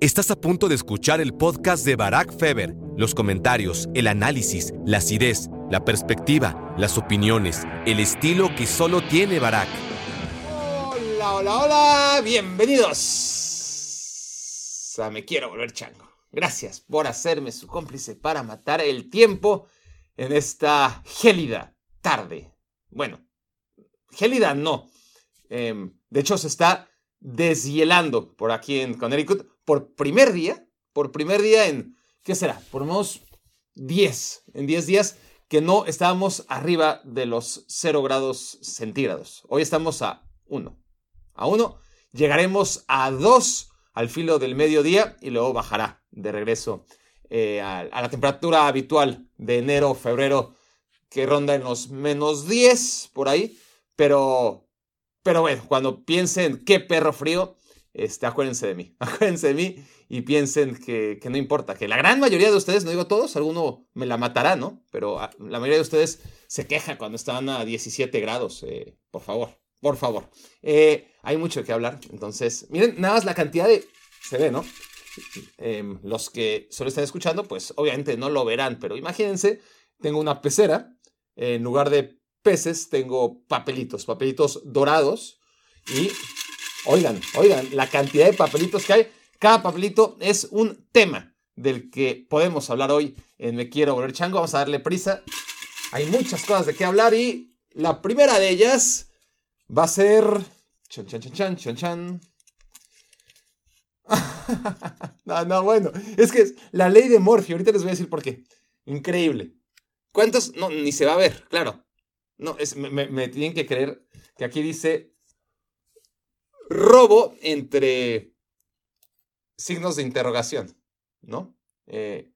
Estás a punto de escuchar el podcast de Barack Feber. Los comentarios, el análisis, la acidez, la perspectiva, las opiniones, el estilo que solo tiene Barack. Hola, hola, hola. Bienvenidos Me Quiero Volver Chango. Gracias por hacerme su cómplice para matar el tiempo en esta gélida tarde. Bueno, gélida no. Em, de hecho, se está deshielando por aquí en Connecticut por primer día, por primer día en, ¿qué será? Por unos 10, en 10 días que no estábamos arriba de los 0 grados centígrados. Hoy estamos a 1. A 1. Llegaremos a 2 al filo del mediodía y luego bajará de regreso eh, a, a, la temperatura habitual de enero, febrero, que ronda en los menos 10 por ahí. Pero pero bueno, cuando piensen qué perro frío, este, acuérdense de mí, acuérdense de mí y piensen que, que, no importa, que la gran mayoría de ustedes, no digo todos, alguno me la matará, ¿no? Pero ah, la mayoría de ustedes se queja cuando están a 17 grados, eh, por favor, por favor. Eh, hay mucho que hablar, entonces, miren, nada más la cantidad de, se ve, ¿no? Eh, los que solo están escuchando, pues obviamente no lo verán, pero imagínense, tengo una pecera, en lugar de peces tengo papelitos, papelitos dorados y oigan, oigan, la cantidad de papelitos que hay. Cada papelito es un tema del que podemos hablar hoy en Me Quiero Volver Chango. Vamos a darle prisa. Hay muchas cosas de qué hablar y la primera de ellas va a ser... Chan, chan, chan, chan, chan, chan. no, no, bueno. Es que es la ley de Morphy. Ahorita les voy a decir por qué. Increíble. ¿Cuántos? No, ni se va a ver, claro. No, me, tienen que creer que aquí dice robo entre signos de interrogación, ¿no? Eh,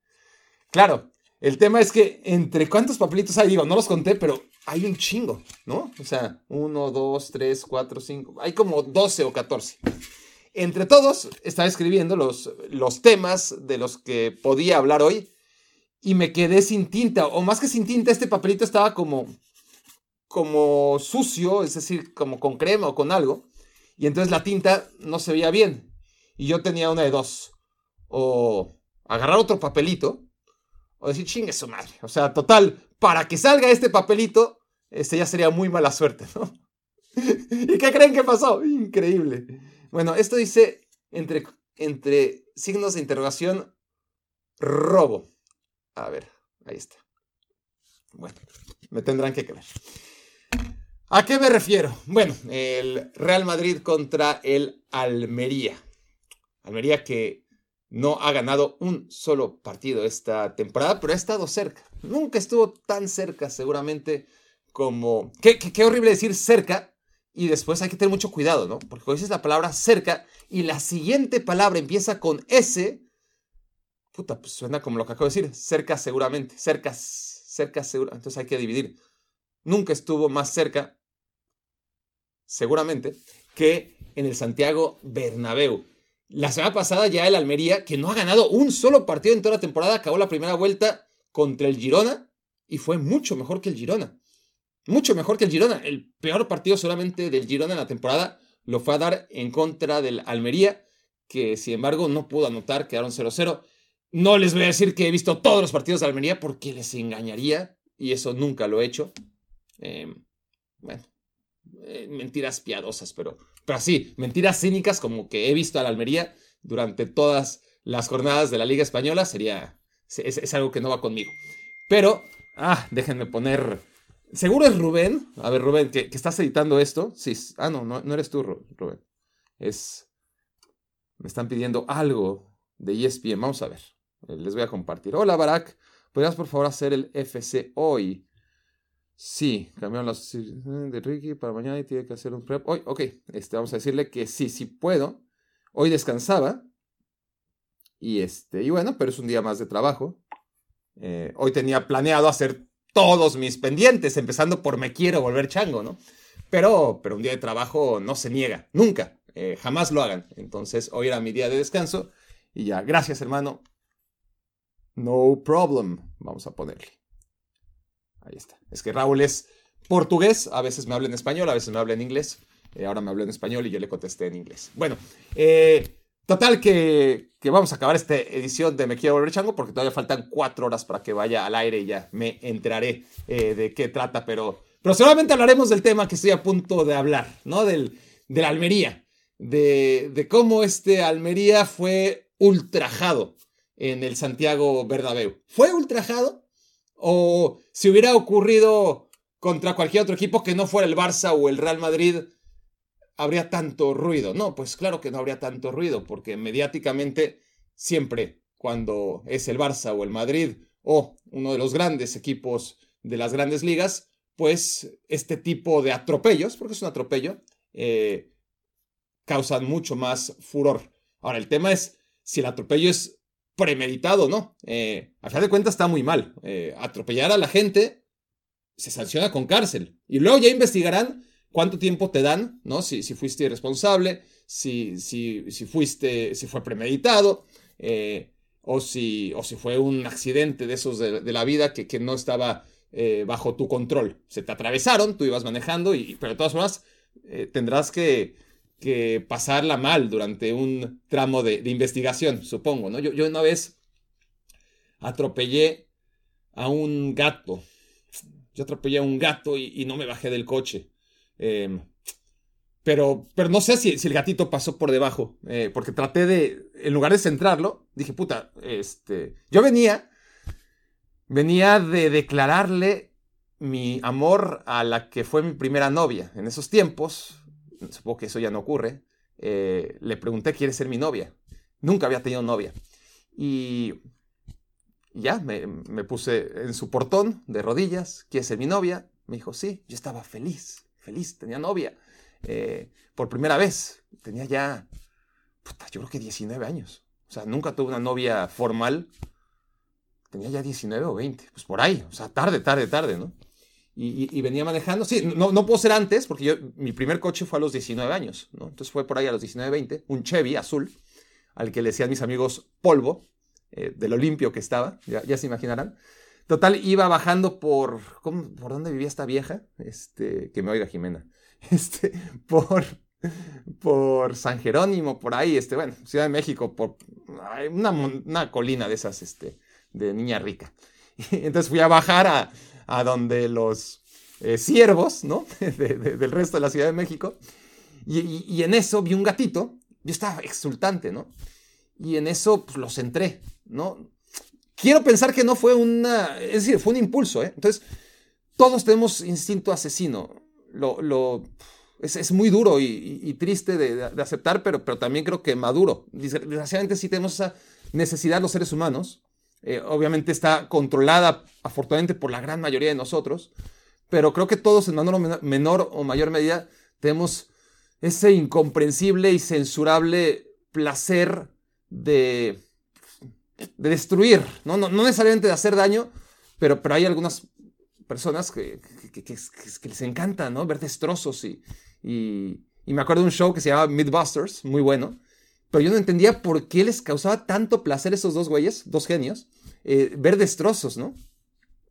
claro, el tema es que entre cuántos papelitos hay, digo, no los conté, pero hay un chingo, ¿no? O sea, uno, dos, tres, cuatro, cinco, hay como 12 o 14. Entre todos estaba escribiendo los, los temas de los que podía hablar hoy y me quedé sin tinta, o más que sin tinta, este papelito estaba como como sucio, es decir, como con crema o con algo, y entonces la tinta no se veía bien. Y yo tenía una de dos. O agarrar otro papelito, o decir, chingue su madre. O sea, total, para que salga este papelito, este ya sería muy mala suerte, ¿no? ¿Y qué creen que pasó? Increíble. Bueno, esto dice entre, entre signos de interrogación, robo. A ver, ahí está. Bueno, me tendrán que creer. ¿A qué me refiero? Bueno, el Real Madrid contra el Almería. Almería que no ha ganado un solo partido esta temporada, pero ha estado cerca. Nunca estuvo tan cerca, seguramente, como... Qué, horrible decir cerca, y después hay que tener mucho cuidado, ¿no? Porque cuando dices la palabra cerca y la siguiente palabra empieza con S, puta, pues suena como lo que acabo de decir, cerca seguramente, cerca, cerca seguro. Entonces hay que dividir. Nunca estuvo más cerca seguramente, que en el Santiago Bernabéu. La semana pasada ya el Almería, que no ha ganado un solo partido en toda la temporada, acabó la primera vuelta contra el Girona y fue mucho mejor que el Girona. Mucho mejor que el Girona. El peor partido solamente del Girona en la temporada lo fue a dar en contra del Almería, que sin embargo no pudo anotar, quedaron 0-0. No les voy a decir que he visto todos los partidos de Almería porque les engañaría y eso nunca lo he hecho. Eh, bueno, eh, mentiras piadosas, pero, pero sí, mentiras cínicas como que he visto a la Almería durante todas las jornadas de la Liga Española, sería, es, algo que no va conmigo. Pero, ah, déjenme poner, seguro es Rubén, a ver Rubén, que, que estás editando esto, sí, ah, no, no, no eres tú, Rubén, es, me están pidiendo algo de ESPN, vamos a ver, les voy a compartir. Hola Barack, ¿podrías por favor hacer el FC hoy? Sí, cambiaron las de Ricky para mañana y tiene que hacer un prep. Hoy, ok, este, vamos a decirle que sí, sí puedo. Hoy descansaba. Y este, y bueno, pero es un día más de trabajo. Eh, hoy tenía planeado hacer todos mis pendientes, empezando por me quiero volver chango, ¿no? Pero, pero un día de trabajo no se niega, nunca, eh, jamás lo hagan. Entonces, hoy era mi día de descanso y ya, gracias hermano. No problem, vamos a ponerle. Ahí está. Es que Raúl es portugués, a veces me habla en español, a veces me habla en inglés. Eh, ahora me habló en español y yo le contesté en inglés. Bueno, eh, Total que, vamos a acabar esta edición de Me Quiero Volver Chango porque todavía faltan cuatro horas para que vaya al aire y ya me enteraré eh, de qué trata, pero, pero seguramente hablaremos del tema que estoy a punto de hablar, ¿no? Del, de la Almería, de, de cómo este Almería fue ultrajado en el Santiago Bernabéu. ¿Fue ultrajado? ¿O si hubiera ocurrido contra cualquier otro equipo que no fuera el Barça o el Real Madrid, habría tanto ruido. No, pues claro que no habría tanto ruido, porque mediáticamente siempre cuando es el Barça o el Madrid o uno de los grandes equipos de las grandes ligas, pues este tipo de atropellos, porque es un atropello, eh, causan mucho más furor. Ahora, el tema es si el atropello es premeditado no. Eh, final de cuentas está muy mal. Eh, atropellar a la gente se sanciona con cárcel. Y luego ya investigarán cuánto tiempo te dan, ¿no? Si, fuiste irresponsable, si, si, fuiste, si fue premeditado, eh, o, si, o si fue un accidente de esos de, la vida que, que no estaba eh, bajo tu control. Se te atravesaron, tú ibas manejando, y, pero de todas formas tendrás que, que, pasarla mal durante un tramo de, de investigación, supongo, ¿no? Yo, yo, una vez atropellé a un gato. Yo atropellé a un gato y, no me bajé del coche. Em, pero, pero no sé si, si, el gatito pasó por debajo, eh, porque traté de, en lugar de centrarlo, dije, puta, este, yo venía, venía de declararle mi amor a la que fue mi primera novia. En esos tiempos, supongo que eso ya no ocurre, eh, le pregunté, ¿quiere ser mi novia? Nunca había tenido novia. Y ya, me, puse en su portón de rodillas, ¿quiere ser mi novia? Me dijo, sí, yo estaba feliz feliz, tenía novia. Eh, por primera vez, tenía ya, yo creo que 19 años. O sea, nunca tuve una novia formal. Tenía ya 19 o 20, pues por ahí, o sea, tarde, tarde, tarde, ¿no? Y, venía manejando, sí, no, no puedo ser antes, porque yo, mi primer coche fue a los 19 años. Entonces fue por ahí a los 19, 20, un Chevy azul, al que le decían mis amigos polvo, eh, de lo limpio que estaba, ya, se imaginarán. Total, iba bajando por. ¿Por dónde vivía esta vieja? Este, que me oiga Jimena. Este, por. Por San Jerónimo, por ahí, este, bueno, Ciudad de México, por una, una colina de esas, este, de niña rica. entonces fui a bajar a, a donde los eh, siervos, ¿no? del resto de la Ciudad de México. Y, en eso vi un gatito. Yo estaba exultante, ¿no? Y en eso, pues los entré, ¿no? Quiero pensar que no fue una, es decir, fue un impulso, ¿eh? Entonces, todos tenemos instinto asesino. Lo, lo, es, muy duro y, triste de, aceptar, pero, pero también creo que maduro. Desgraciadamente sí tenemos esa necesidad los seres humanos. Eh, obviamente está controlada, afortunadamente, por la gran mayoría de nosotros, pero creo que todos en menor, o mayor medida tenemos ese incomprensible y censurable placer de de destruir, ¿no? No, necesariamente de hacer daño, pero, pero hay algunas personas que, que, les encanta, ¿no? Ver destrozos y, y, me acuerdo de un show que se llamaba Mythbusters, muy bueno, pero yo no entendía por qué les causaba tanto placer esos dos güeyes, dos genios, eh, ver destrozos, ¿no?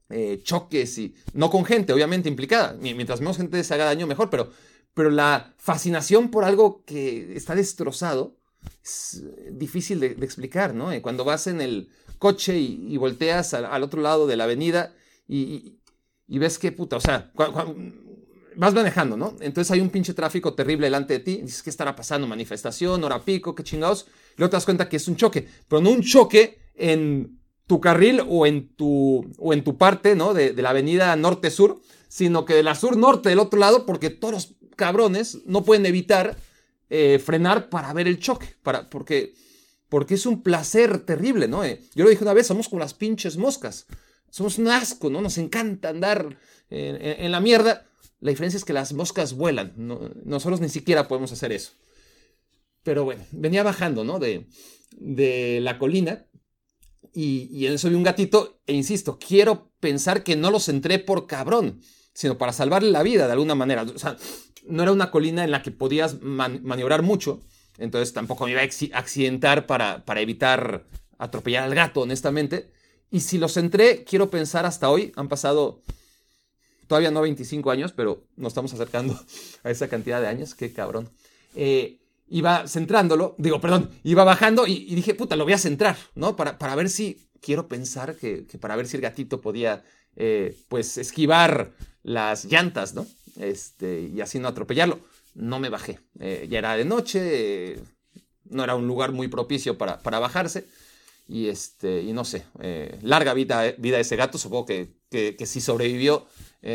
Eh, choques y no con gente, obviamente implicada. Mientras menos gente se haga daño, mejor, pero, pero la fascinación por algo que está destrozado es difícil de, explicar, ¿no? Eh, cuando vas en el coche y, volteas al, otro lado de la avenida y, ves que puta, o sea, vas manejando, ¿no? Entonces hay un pinche tráfico terrible delante de ti, dices, ¿qué estará pasando? Manifestación, hora pico, qué chingados. Luego te das cuenta que es un choque, pero no un choque en tu carril o en tu, o en tu parte, ¿no? De, de la avenida norte-sur, sino que de la sur-norte del otro lado, porque todos los cabrones no pueden evitar eh, frenar para ver el choque, para, porque, porque es un placer terrible, ¿no? Eh, yo lo dije una vez, somos como las pinches moscas, somos un asco, ¿no? Nos encanta andar en, la mierda. La diferencia es que las moscas vuelan, nosotros ni siquiera podemos hacer eso. Pero bueno, venía bajando, ¿no? De, de la colina y, en eso vi un gatito e insisto, quiero pensar que no los entré por cabrón, sino para salvarle la vida de alguna manera. O sea, no era una colina en la que podías maniobrar mucho, entonces tampoco me iba a accidentar para, para evitar atropellar al gato, honestamente. Y si los entré, quiero pensar hasta hoy, han pasado todavía no 25 años, pero nos estamos acercando a esa cantidad de años, qué cabrón. Eh, iba centrándolo, digo, perdón, iba bajando y, dije, puta, lo voy a centrar, ¿no? Para, para ver si, quiero pensar que, para ver si el gatito podía, eh, pues, esquivar las llantas, ¿no? Este, y así no atropellarlo. No me bajé. Eh, ya era de noche, eh, no era un lugar muy propicio para, para bajarse. Y, este, y no sé, larga vida, vida ese gato, supongo que, que, si sobrevivió,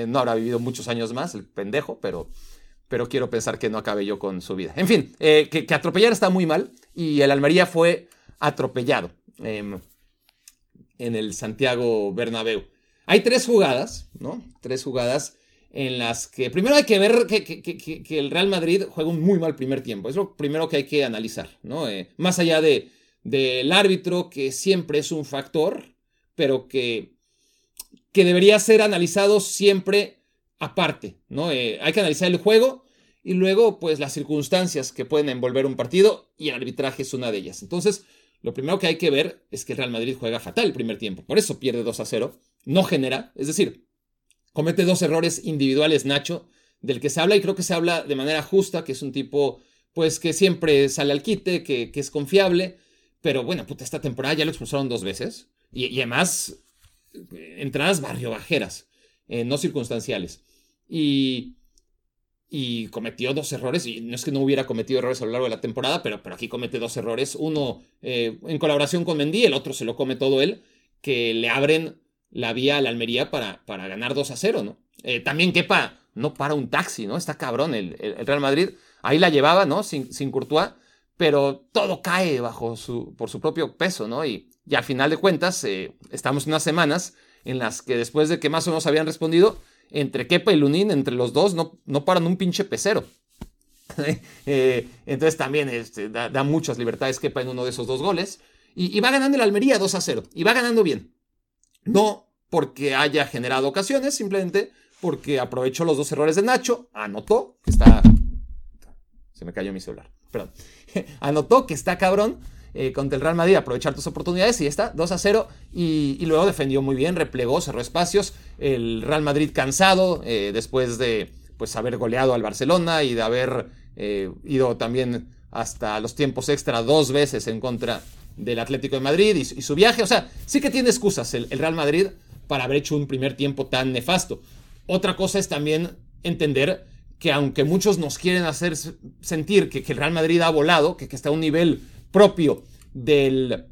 no habrá vivido muchos años más, el pendejo, pero, pero quiero pensar que no acabe yo con su vida. En fin, que, que, atropellar está muy mal y el Almería fue atropellado em, en el Santiago Bernabéu. Hay tres jugadas, ¿no? Tres jugadas en las que primero hay que ver que, el Real Madrid juega un muy mal primer tiempo. Es lo primero que hay que analizar, ¿no? Eh, más allá de, del árbitro, que siempre es un factor, pero que, que debería ser analizado siempre aparte, ¿no? Eh, hay que analizar el juego y luego, pues, las circunstancias que pueden envolver un partido y el arbitraje es una de ellas. Entonces, lo primero que hay que ver es que el Real Madrid juega fatal el primer tiempo. Por eso pierde 2 a 0. No genera, es decir, comete dos errores individuales Nacho, del que se habla y creo que se habla de manera justa, que es un tipo pues que siempre sale al quite, que, es confiable, pero bueno, puta, esta temporada ya lo expulsaron dos veces y, además entradas barrio bajeras, eh, no circunstanciales. Y, y cometió dos errores, y no es que no hubiera cometido errores a lo largo de la temporada, pero, pero aquí comete dos errores, uno eh, en colaboración con Mendy, el otro se lo come todo él, que le abren la vía a la Almería para, para ganar 2 a 0, ¿no? Eh, también Kepa no para un taxi, ¿no? Está cabrón el, Real Madrid. Ahí la llevaba, ¿no? Sin, sin Courtois, pero todo cae bajo su, por su propio peso, ¿no? Y, y al final de cuentas, eh, estamos unas semanas en las que después de que más o menos habían respondido, entre Kepa y Lunin, entre los dos, no, no paran un pinche pecero. Eh, entonces también este, da, muchas libertades Kepa en uno de esos dos goles. Y, y va ganando el Almería 2 a 0. Y va ganando bien. No porque haya generado ocasiones, simplemente porque aprovechó los dos errores de Nacho, anotó que está... Se me cayó mi celular, perdón. anotó que está cabrón eh, contra el Real Madrid, aprovechar tus oportunidades y está 2 a 0 y, luego defendió muy bien, replegó, cerró espacios. El Real Madrid cansado eh, después de pues haber goleado al Barcelona y de haber eh, ido también hasta los tiempos extra dos veces en contra del Atlético de Madrid y, su viaje. O sea, sí que tiene excusas el, Real Madrid para haber hecho un primer tiempo tan nefasto. Otra cosa es también entender que aunque muchos nos quieren hacer sentir que, el Real Madrid ha volado, que, está a un nivel propio del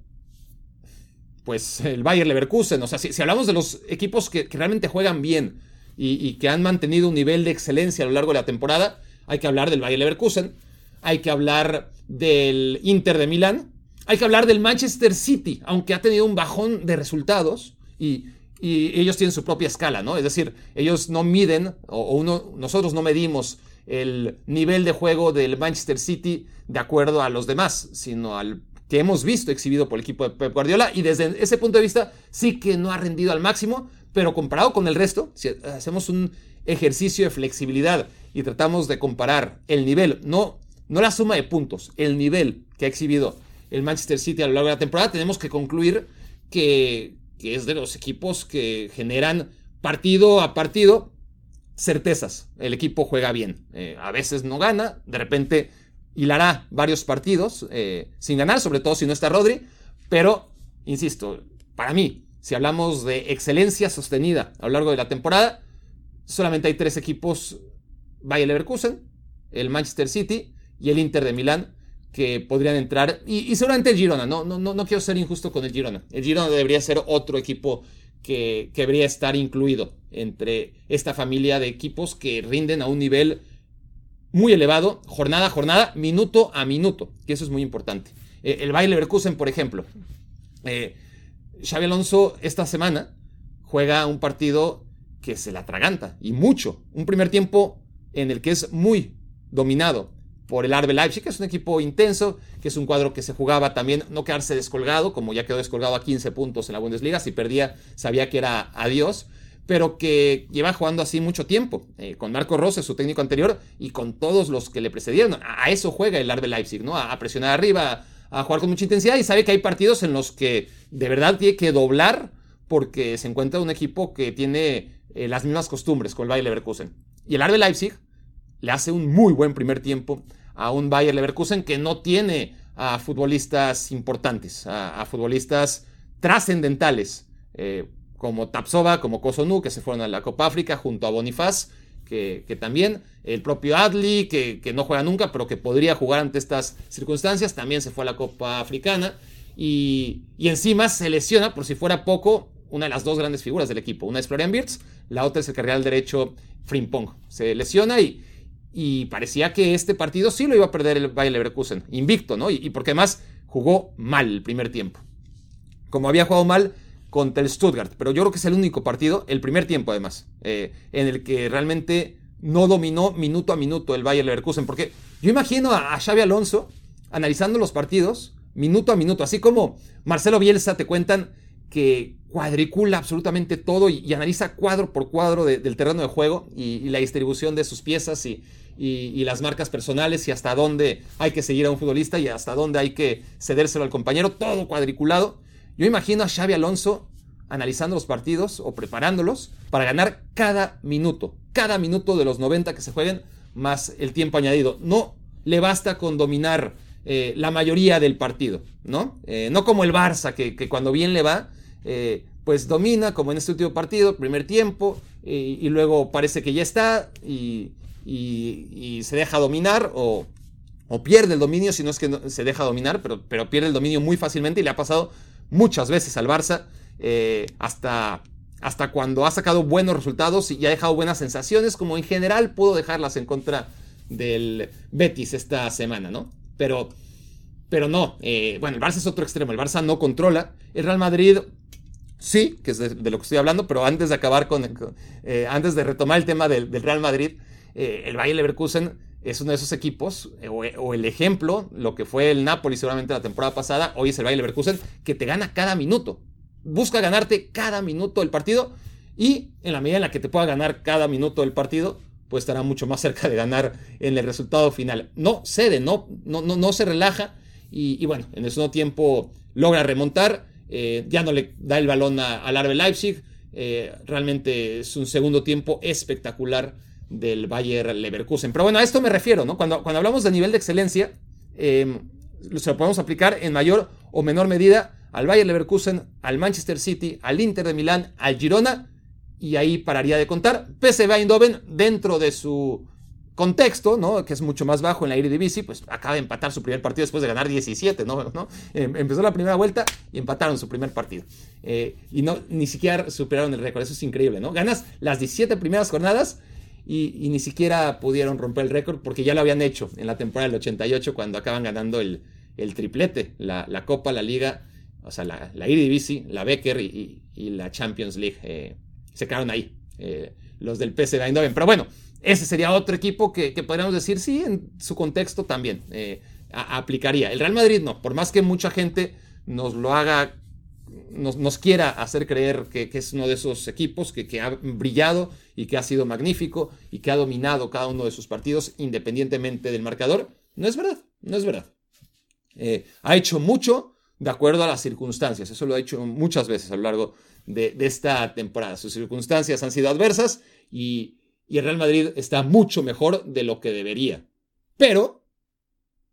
pues el Bayern Leverkusen, o sea, si, hablamos de los equipos que, realmente juegan bien y, que han mantenido un nivel de excelencia a lo largo de la temporada, hay que hablar del Bayern Leverkusen, hay que hablar del Inter de Milán, hay que hablar del Manchester City, aunque ha tenido un bajón de resultados y, ellos tienen su propia escala, ¿no? Es decir, ellos no miden, o, nosotros no medimos el nivel de juego del Manchester City de acuerdo a los demás, sino al que hemos visto exhibido por el equipo de Pep Guardiola y desde ese punto de vista sí que no ha rendido al máximo, pero comparado con el resto, si hacemos un ejercicio de flexibilidad y tratamos de comparar el nivel, no, no la suma de puntos, el nivel que ha exhibido el Manchester City a lo largo de la temporada, tenemos que concluir que, es de los equipos que generan partido a partido certezas. El equipo juega bien. Eh, a veces no gana, de repente hilará varios partidos eh, sin ganar, sobre todo si no está Rodri. Pero, insisto, para mí, si hablamos de excelencia sostenida a lo largo de la temporada, solamente hay tres equipos: Bayer Leverkusen, el Manchester City y el Inter de Milán, que podrían entrar. Y, seguramente el Girona, no, no, no, quiero ser injusto con el Girona. El Girona debería ser otro equipo que, debería estar incluido entre esta familia de equipos que rinden a un nivel muy elevado, jornada a jornada, minuto a minuto, que eso es muy importante. Eh, el Bayer Leverkusen, por ejemplo. Eh, Xavi Alonso esta semana juega un partido que se la atraganta, y mucho. Un primer tiempo en el que es muy dominado por el Arbe Leipzig, que es un equipo intenso, que es un cuadro que se jugaba también no quedarse descolgado, como ya quedó descolgado a 15 puntos en la Bundesliga, si perdía sabía que era adiós, pero que lleva jugando así mucho tiempo, eh, con Marco Rose, su técnico anterior, y con todos los que le precedieron. A, eso juega el Arbe Leipzig, ¿no? A, presionar arriba, a, jugar con mucha intensidad, y sabe que hay partidos en los que de verdad tiene que doblar porque se encuentra un equipo que tiene eh, las mismas costumbres con el Bayer Leverkusen. Y el Arbe Leipzig le hace un muy buen primer tiempo a un Bayer Leverkusen que no tiene a futbolistas importantes, a, futbolistas trascendentales, eh, como Tapsova, como Kosonu, que se fueron a la Copa África junto a Bonifaz, que, también, el propio Adli, que, que, no juega nunca, pero que podría jugar ante estas circunstancias, también se fue a la Copa Africana. Y, encima se lesiona, por si fuera poco, una de las dos grandes figuras del equipo. Una es Florian Wirtz, la otra es el carril derecho Frimpong. Se lesiona y, y parecía que este partido sí lo iba a perder el Bayer Leverkusen, invicto, ¿no? Y, porque además jugó mal el primer tiempo. Como había jugado mal contra el Stuttgart, pero yo creo que es el único partido, el primer tiempo además, eh, en el que realmente no dominó minuto a minuto el Bayer Leverkusen, porque yo imagino a, Xavi Alonso analizando los partidos minuto a minuto, así como Marcelo Bielsa te cuentan que cuadricula absolutamente todo y, analiza cuadro por cuadro del terreno de juego y, la distribución de sus piezas y, las marcas personales y hasta dónde hay que seguir a un futbolista y hasta dónde hay que cedérselo al compañero, todo cuadriculado. Yo imagino a Xavi Alonso analizando los partidos o preparándolos para ganar cada minuto, cada minuto de los 90 que se jueguen, más el tiempo añadido. No le basta con dominar eh, la mayoría del partido, ¿no? Eh, no como el Barça, que, cuando bien le va, eh, pues domina, como en este último partido, primer tiempo, y luego parece que ya está, y, y, se deja dominar o, pierde el dominio, si no es que se deja dominar, pero, pero, pierde el dominio muy fácilmente y le ha pasado muchas veces al Barça, eh, hasta, hasta cuando ha sacado buenos resultados y ha dejado buenas sensaciones, como en general pudo dejarlas en contra del Betis esta semana, ¿no? Pero, pero no, eh, bueno, el Barça es otro extremo, el Barça no controla, el Real Madrid sí, que es de, lo que estoy hablando, pero antes de acabar con, eh, antes de retomar el tema del, del Real Madrid, eh, el Bayer Leverkusen es uno de esos equipos, eh, o, el ejemplo, lo que fue el Napoli seguramente la temporada pasada, hoy es el Bayer Leverkusen, que te gana cada minuto. Busca ganarte cada minuto del partido y en la medida en la que te pueda ganar cada minuto del partido, pues estará mucho más cerca de ganar en el resultado final. No cede, no, no, no, se relaja y, bueno, en el segundo tiempo logra remontar, eh, ya no le da el balón al Arbe Leipzig, realmente es un segundo tiempo espectacular del Bayer Leverkusen. Pero bueno, a esto me refiero, ¿no? Cuando, cuando hablamos de nivel de excelencia, eh, se lo podemos aplicar en mayor o menor medida al Bayer Leverkusen, al Manchester City, al Inter de Milán, al Girona, y ahí pararía de contar. PSV Eindhoven, dentro de su contexto, ¿no? que es mucho más bajo en la Eredivisie, pues acaba de empatar su primer partido después de ganar 17, ¿no? ¿no? Em, empezó la primera vuelta y empataron su primer partido. Eh, y no, ni siquiera superaron el récord, eso es increíble, ¿no? Ganas las 17 primeras jornadas y, ni siquiera pudieron romper el récord porque ya lo habían hecho en la temporada del 88 cuando acaban ganando el, triplete, la, Copa, la Liga, o sea, la, la Eredivisie, la Becker y, la Champions League. Eh, se quedaron ahí, eh, los del PSV Eindhoven. Pero bueno, ese sería otro equipo que, podríamos decir, sí, en su contexto también eh, aplicaría. El Real Madrid no, por más que mucha gente nos lo haga nos, quiera hacer creer que, es uno de esos equipos que, ha brillado y que ha sido magnífico y que ha dominado cada uno de sus partidos independientemente del marcador. No es verdad, no es verdad. Eh, ha hecho mucho de acuerdo a las circunstancias, eso lo ha hecho muchas veces a lo largo de, esta temporada. Sus circunstancias han sido adversas y, el Real Madrid está mucho mejor de lo que debería. Pero,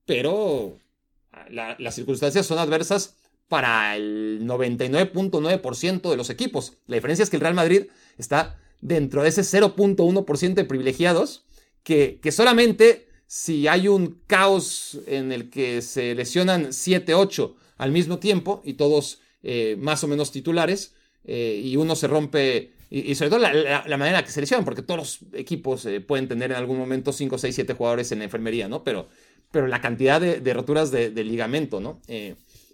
pero las circunstancias son adversas para el 99.9% de los equipos. La diferencia es que el Real Madrid está dentro de ese 0.1% de privilegiados que, que, solamente si hay un caos en el que se lesionan 7-8 al mismo tiempo y todos eh, más o menos titulares eh, y uno se rompe y, sobre todo la, manera en que se lesionan porque todos los equipos eh, pueden tener en algún momento 5, 6, 7 jugadores en la enfermería, ¿no? Pero, pero la cantidad de, roturas de, de, ligamento, ¿no?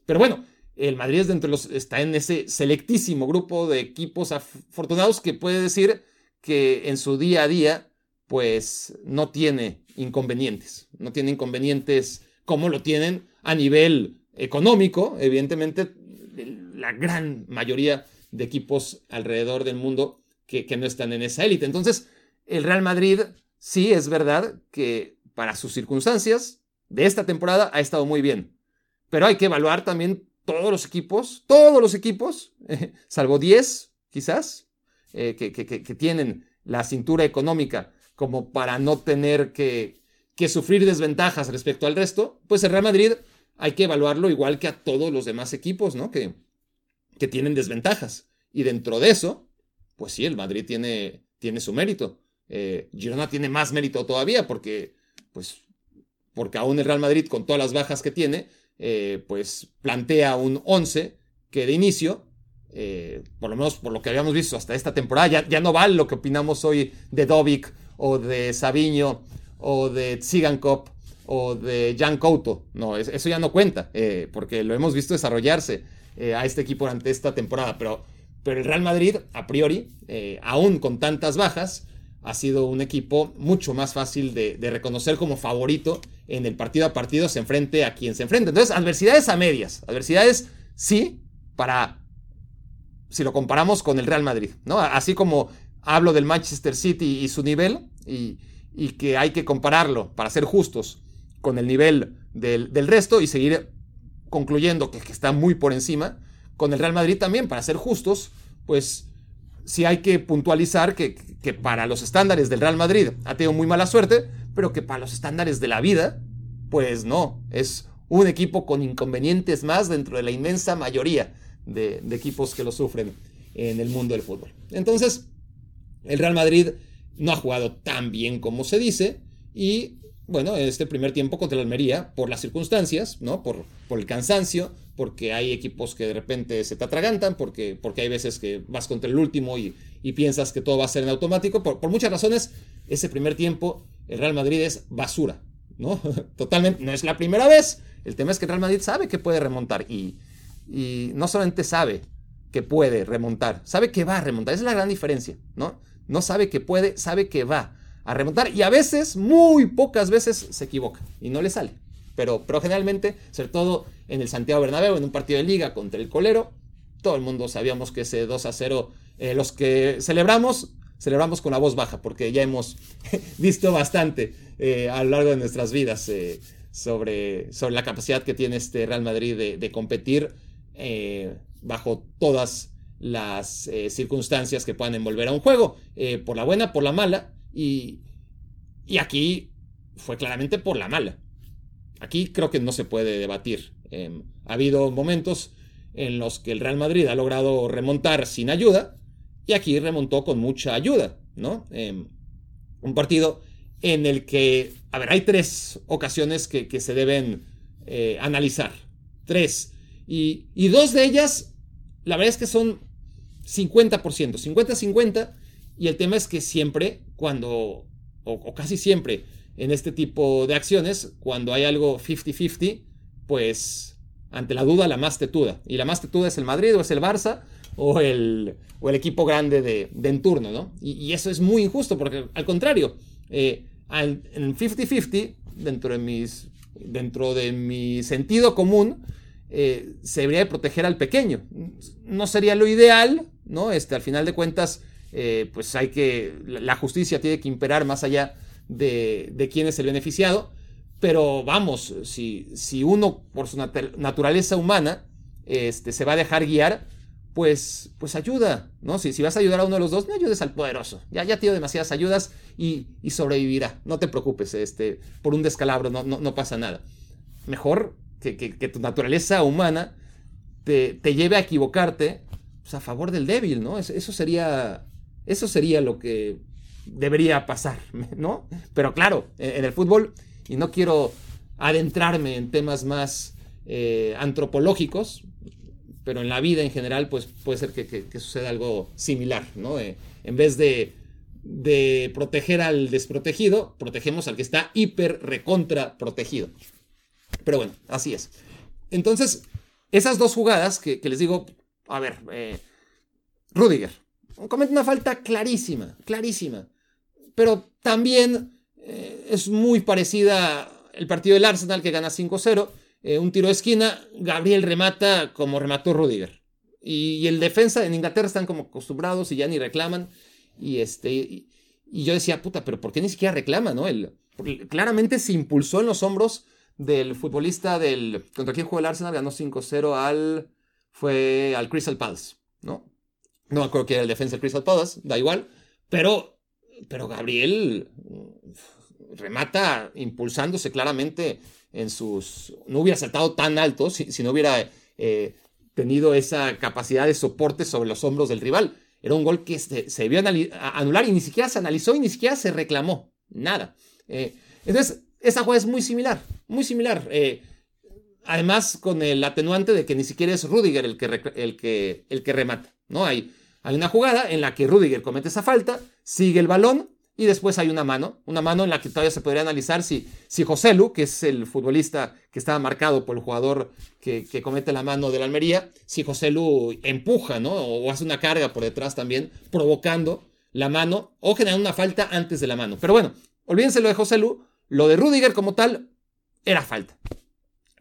pero bueno, el Madrid es dentro los, está en ese selectísimo grupo de equipos afortunados que puede decir que en su día a día, pues no tiene inconvenientes. No tiene inconvenientes como lo tienen a nivel económico, evidentemente, la gran mayoría de equipos alrededor del mundo que, que no están en esa élite. Entonces, el Real Madrid sí es verdad que para sus circunstancias de esta temporada ha estado muy bien. Pero hay que evaluar también todos los equipos, todos los equipos, salvo 10 quizás, eh, que, tienen la cintura económica como para no tener que, que sufrir desventajas respecto al resto, pues el Real Madrid hay que evaluarlo igual que a todos los demás equipos, ¿no? Que, que tienen desventajas. Y dentro de eso, pues sí, el Madrid tiene, tiene su mérito. Eh, Girona tiene más mérito todavía porque, pues, porque aún el Real Madrid, con todas las bajas que tiene, eh, pues plantea un 11 que de inicio, eh, por lo menos por lo que habíamos visto hasta esta temporada, ya, ya no vale lo que opinamos hoy de Dovic o de Sabiño o de Tsigankov o de Jan Couto. No, eso ya no cuenta, porque lo hemos visto desarrollarse a este equipo durante esta temporada. Pero, pero el Real Madrid, a priori, aún con tantas bajas, ha sido un equipo mucho más fácil de, reconocer como favorito en el partido a partido se enfrente a quien se enfrente. Entonces, adversidades a medias. Adversidades, sí, para, si lo comparamos con el Real Madrid, ¿no? Así como hablo del Manchester City y su nivel, y, que hay que compararlo para ser justos con el nivel del, resto y seguir concluyendo que está muy por encima, con el Real Madrid también, para ser justos, pues sí hay que puntualizar que, para los estándares del Real Madrid ha tenido muy mala suerte, pero que para los estándares de la vida, pues no, es un equipo con inconvenientes más dentro de la inmensa mayoría de, equipos que lo sufren en el mundo del fútbol. Entonces, el Real Madrid no ha jugado tan bien como se dice y bueno, este primer tiempo contra el Almería, por las circunstancias, ¿no? Por, por el cansancio, porque hay equipos que de repente se te atragantan, porque, porque hay veces que vas contra el último y, piensas que todo va a ser en automático. Por, muchas razones, ese primer tiempo, el Real Madrid es basura, ¿no? Totalmente, no es la primera vez. El tema es que el Real Madrid sabe que puede remontar y, y no solamente sabe que puede remontar, sabe que va a remontar. Esa es la gran diferencia, ¿no? No sabe que puede, sabe que va a remontar y a veces, muy pocas veces, se equivoca y no le sale. Pero, pero generalmente, sobre todo en el Santiago Bernabéu, en un partido de liga contra el Colero, todo el mundo sabíamos que ese 2 a 0, eh, los que celebramos, celebramos con la voz baja, porque ya hemos visto bastante eh, a lo largo de nuestras vidas eh, sobre, sobre la capacidad que tiene este Real Madrid de, competir bajo todas las circunstancias que puedan envolver a un juego, por la buena, por la mala, y, aquí fue claramente por la mala. Aquí creo que no se puede debatir. Em, ha habido momentos en los que el Real Madrid ha logrado remontar sin ayuda y aquí remontó con mucha ayuda, ¿no? Em, un partido en el que, a ver, hay tres ocasiones que, se deben eh, analizar. Tres. Y, y, dos de ellas, la verdad es que son 50%, 50-50 y el tema es que siempre, cuando, o, casi siempre, en este tipo de acciones, cuando hay algo 50-50, pues ante la duda la más tetuda. Y la más tetuda es el Madrid o es el Barça o el, o el equipo grande de, de en turno, ¿no? Y, eso es muy injusto porque al contrario, eh, en 50-50, dentro, de mis, dentro de mi sentido común, eh, se debería de proteger al pequeño. No sería lo ideal, ¿no? Este, al final de cuentas, eh, pues hay que, la justicia tiene que imperar más allá de, quién es el beneficiado, pero vamos, si, si uno por su naturaleza humana este, se va a dejar guiar, pues, pues ayuda, ¿no? Si, si vas a ayudar a uno de los dos, no ayudes al poderoso. Ya, ya tiene demasiadas ayudas y, sobrevivirá. No te preocupes, este, por un descalabro no, no, pasa nada. Mejor que, tu naturaleza humana te, te, lleve a equivocarte pues, a favor del débil, ¿no? Eso sería eso sería lo que debería pasar, ¿no? Pero claro, en el fútbol, y no quiero adentrarme en temas más eh, antropológicos, pero en la vida en general, pues puede ser que, suceda algo similar, ¿no? Eh, en vez de, de proteger al desprotegido, protegemos al que está hiper recontra protegido. Pero bueno, así es. Entonces, esas dos jugadas que, les digo, a ver, eh, Rudiger, comete una falta clarísima, clarísima. Pero también eh, es muy parecida el partido del Arsenal que gana 5-0. Eh, un tiro de esquina, Gabriel remata como remató Rudiger. Y, el defensa en Inglaterra están como acostumbrados y ya ni reclaman. Y, este, y, yo decía, puta, pero ¿por qué ni siquiera reclama? ¿no? El, claramente se impulsó en los hombros del futbolista del contra quien jugó el Arsenal, ganó 5-0 al fue al Crystal Palace, ¿no? No me acuerdo que era el defensa del Crystal Palace, da igual. Pero, pero Gabriel remata impulsándose claramente en sus... No hubiera saltado tan alto si, no hubiera eh, tenido esa capacidad de soporte sobre los hombros del rival. Era un gol que se, se debió anular y ni siquiera se analizó y ni siquiera se reclamó. Nada. Eh, entonces, esa jugada es muy similar, muy similar. Eh, además, con el atenuante de que ni siquiera es Rudiger el que, el que, el que remata. ¿no? Hay, hay una jugada en la que Rudiger comete esa falta, sigue el balón, y después hay una mano, una mano en la que todavía se podría analizar si, si José Lu, que es el futbolista que estaba marcado por el jugador que, comete la mano de la Almería, si José Lu empuja, ¿no? O hace una carga por detrás también, provocando la mano o generando una falta antes de la mano. Pero bueno, olvídense lo de José Lu, lo de Rudiger como tal era falta.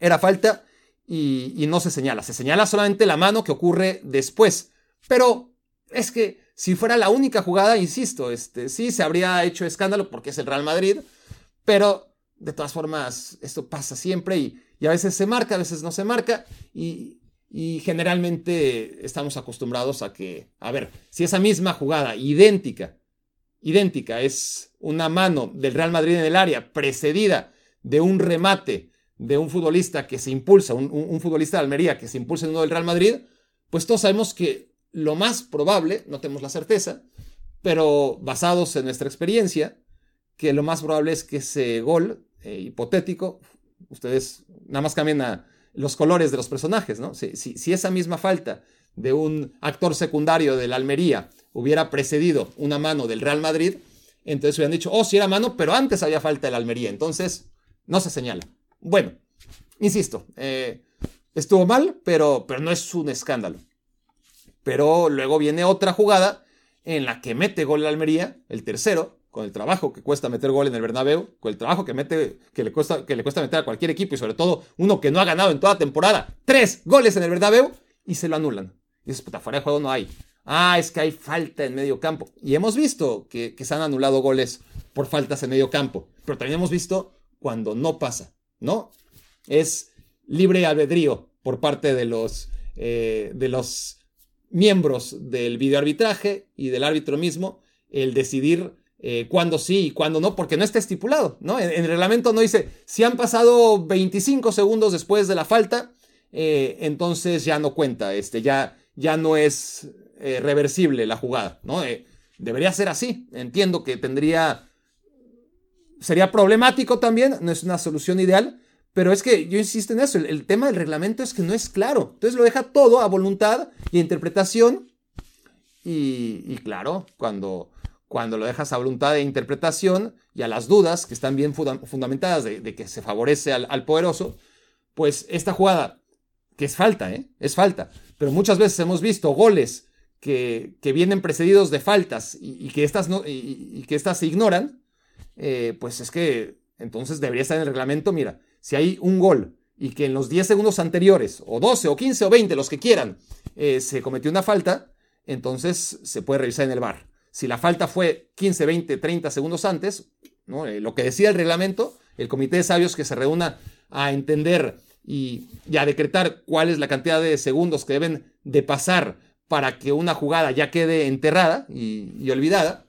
Era falta y, y no se señala, se señala solamente la mano que ocurre después. Pero es que si fuera la única jugada, insisto, este, sí se habría hecho escándalo porque es el Real Madrid, pero de todas formas esto pasa siempre y, a veces se marca, a veces no se marca y, y, generalmente estamos acostumbrados a que, a ver, si esa misma jugada idéntica, idéntica, es una mano del Real Madrid en el área precedida de un remate de un futbolista que se impulsa, un, un futbolista de Almería que se impulsa en uno del Real Madrid, pues todos sabemos que lo más probable, no tenemos la certeza, pero basados en nuestra experiencia, que lo más probable es que ese gol eh, hipotético, ustedes nada más cambien los colores de los personajes, ¿no? Si, si, esa misma falta de un actor secundario de la Almería hubiera precedido una mano del Real Madrid, entonces hubieran dicho, oh, sí era mano, pero antes había falta de Almería, entonces no se señala. Bueno, insisto, eh, estuvo mal, pero, pero no es un escándalo. Pero luego viene otra jugada en la que mete gol la Almería, el tercero, con el trabajo que cuesta meter gol en el Bernabéu, con el trabajo que, mete, que, le cuesta, que le cuesta meter a cualquier equipo y sobre todo uno que no ha ganado en toda temporada, tres goles en el Bernabéu y se lo anulan. Y dices, puta, de juego no hay. Ah, es que hay falta en medio campo. Y hemos visto que, se han anulado goles por faltas en medio campo, pero también hemos visto cuando no pasa, ¿no? Es libre albedrío por parte de los, eh, de los miembros del videoarbitraje y del árbitro mismo el decidir eh, cuándo sí y cuándo no, porque no está estipulado, ¿no? En, el reglamento no dice, si han pasado 25 segundos después de la falta, eh, entonces ya no cuenta, este, ya, ya no es eh, reversible la jugada, ¿no? debería ser así, entiendo que tendría, sería problemático también, no es una solución ideal, pero es que yo insisto en eso, el, tema del reglamento es que no es claro. Entonces lo deja todo a voluntad y interpretación. Y, claro, cuando, cuando lo dejas a voluntad de interpretación y a las dudas que están bien fundamentadas de, que se favorece al, poderoso, pues esta jugada, que es falta, ¿eh? es falta, pero muchas veces hemos visto goles que, vienen precedidos de faltas y, que, estas no, y, que estas se ignoran, eh, pues es que entonces debería estar en el reglamento, mira, si hay un gol y que en los 10 segundos anteriores, o 12, o 15, o 20, los que quieran, eh, se cometió una falta, entonces se puede revisar en el bar. Si la falta fue 15, 20, 30 segundos antes, ¿no? Eh, lo que decía el reglamento, el comité de sabios que se reúna a entender y, a decretar cuál es la cantidad de segundos que deben de pasar para que una jugada ya quede enterrada y, olvidada,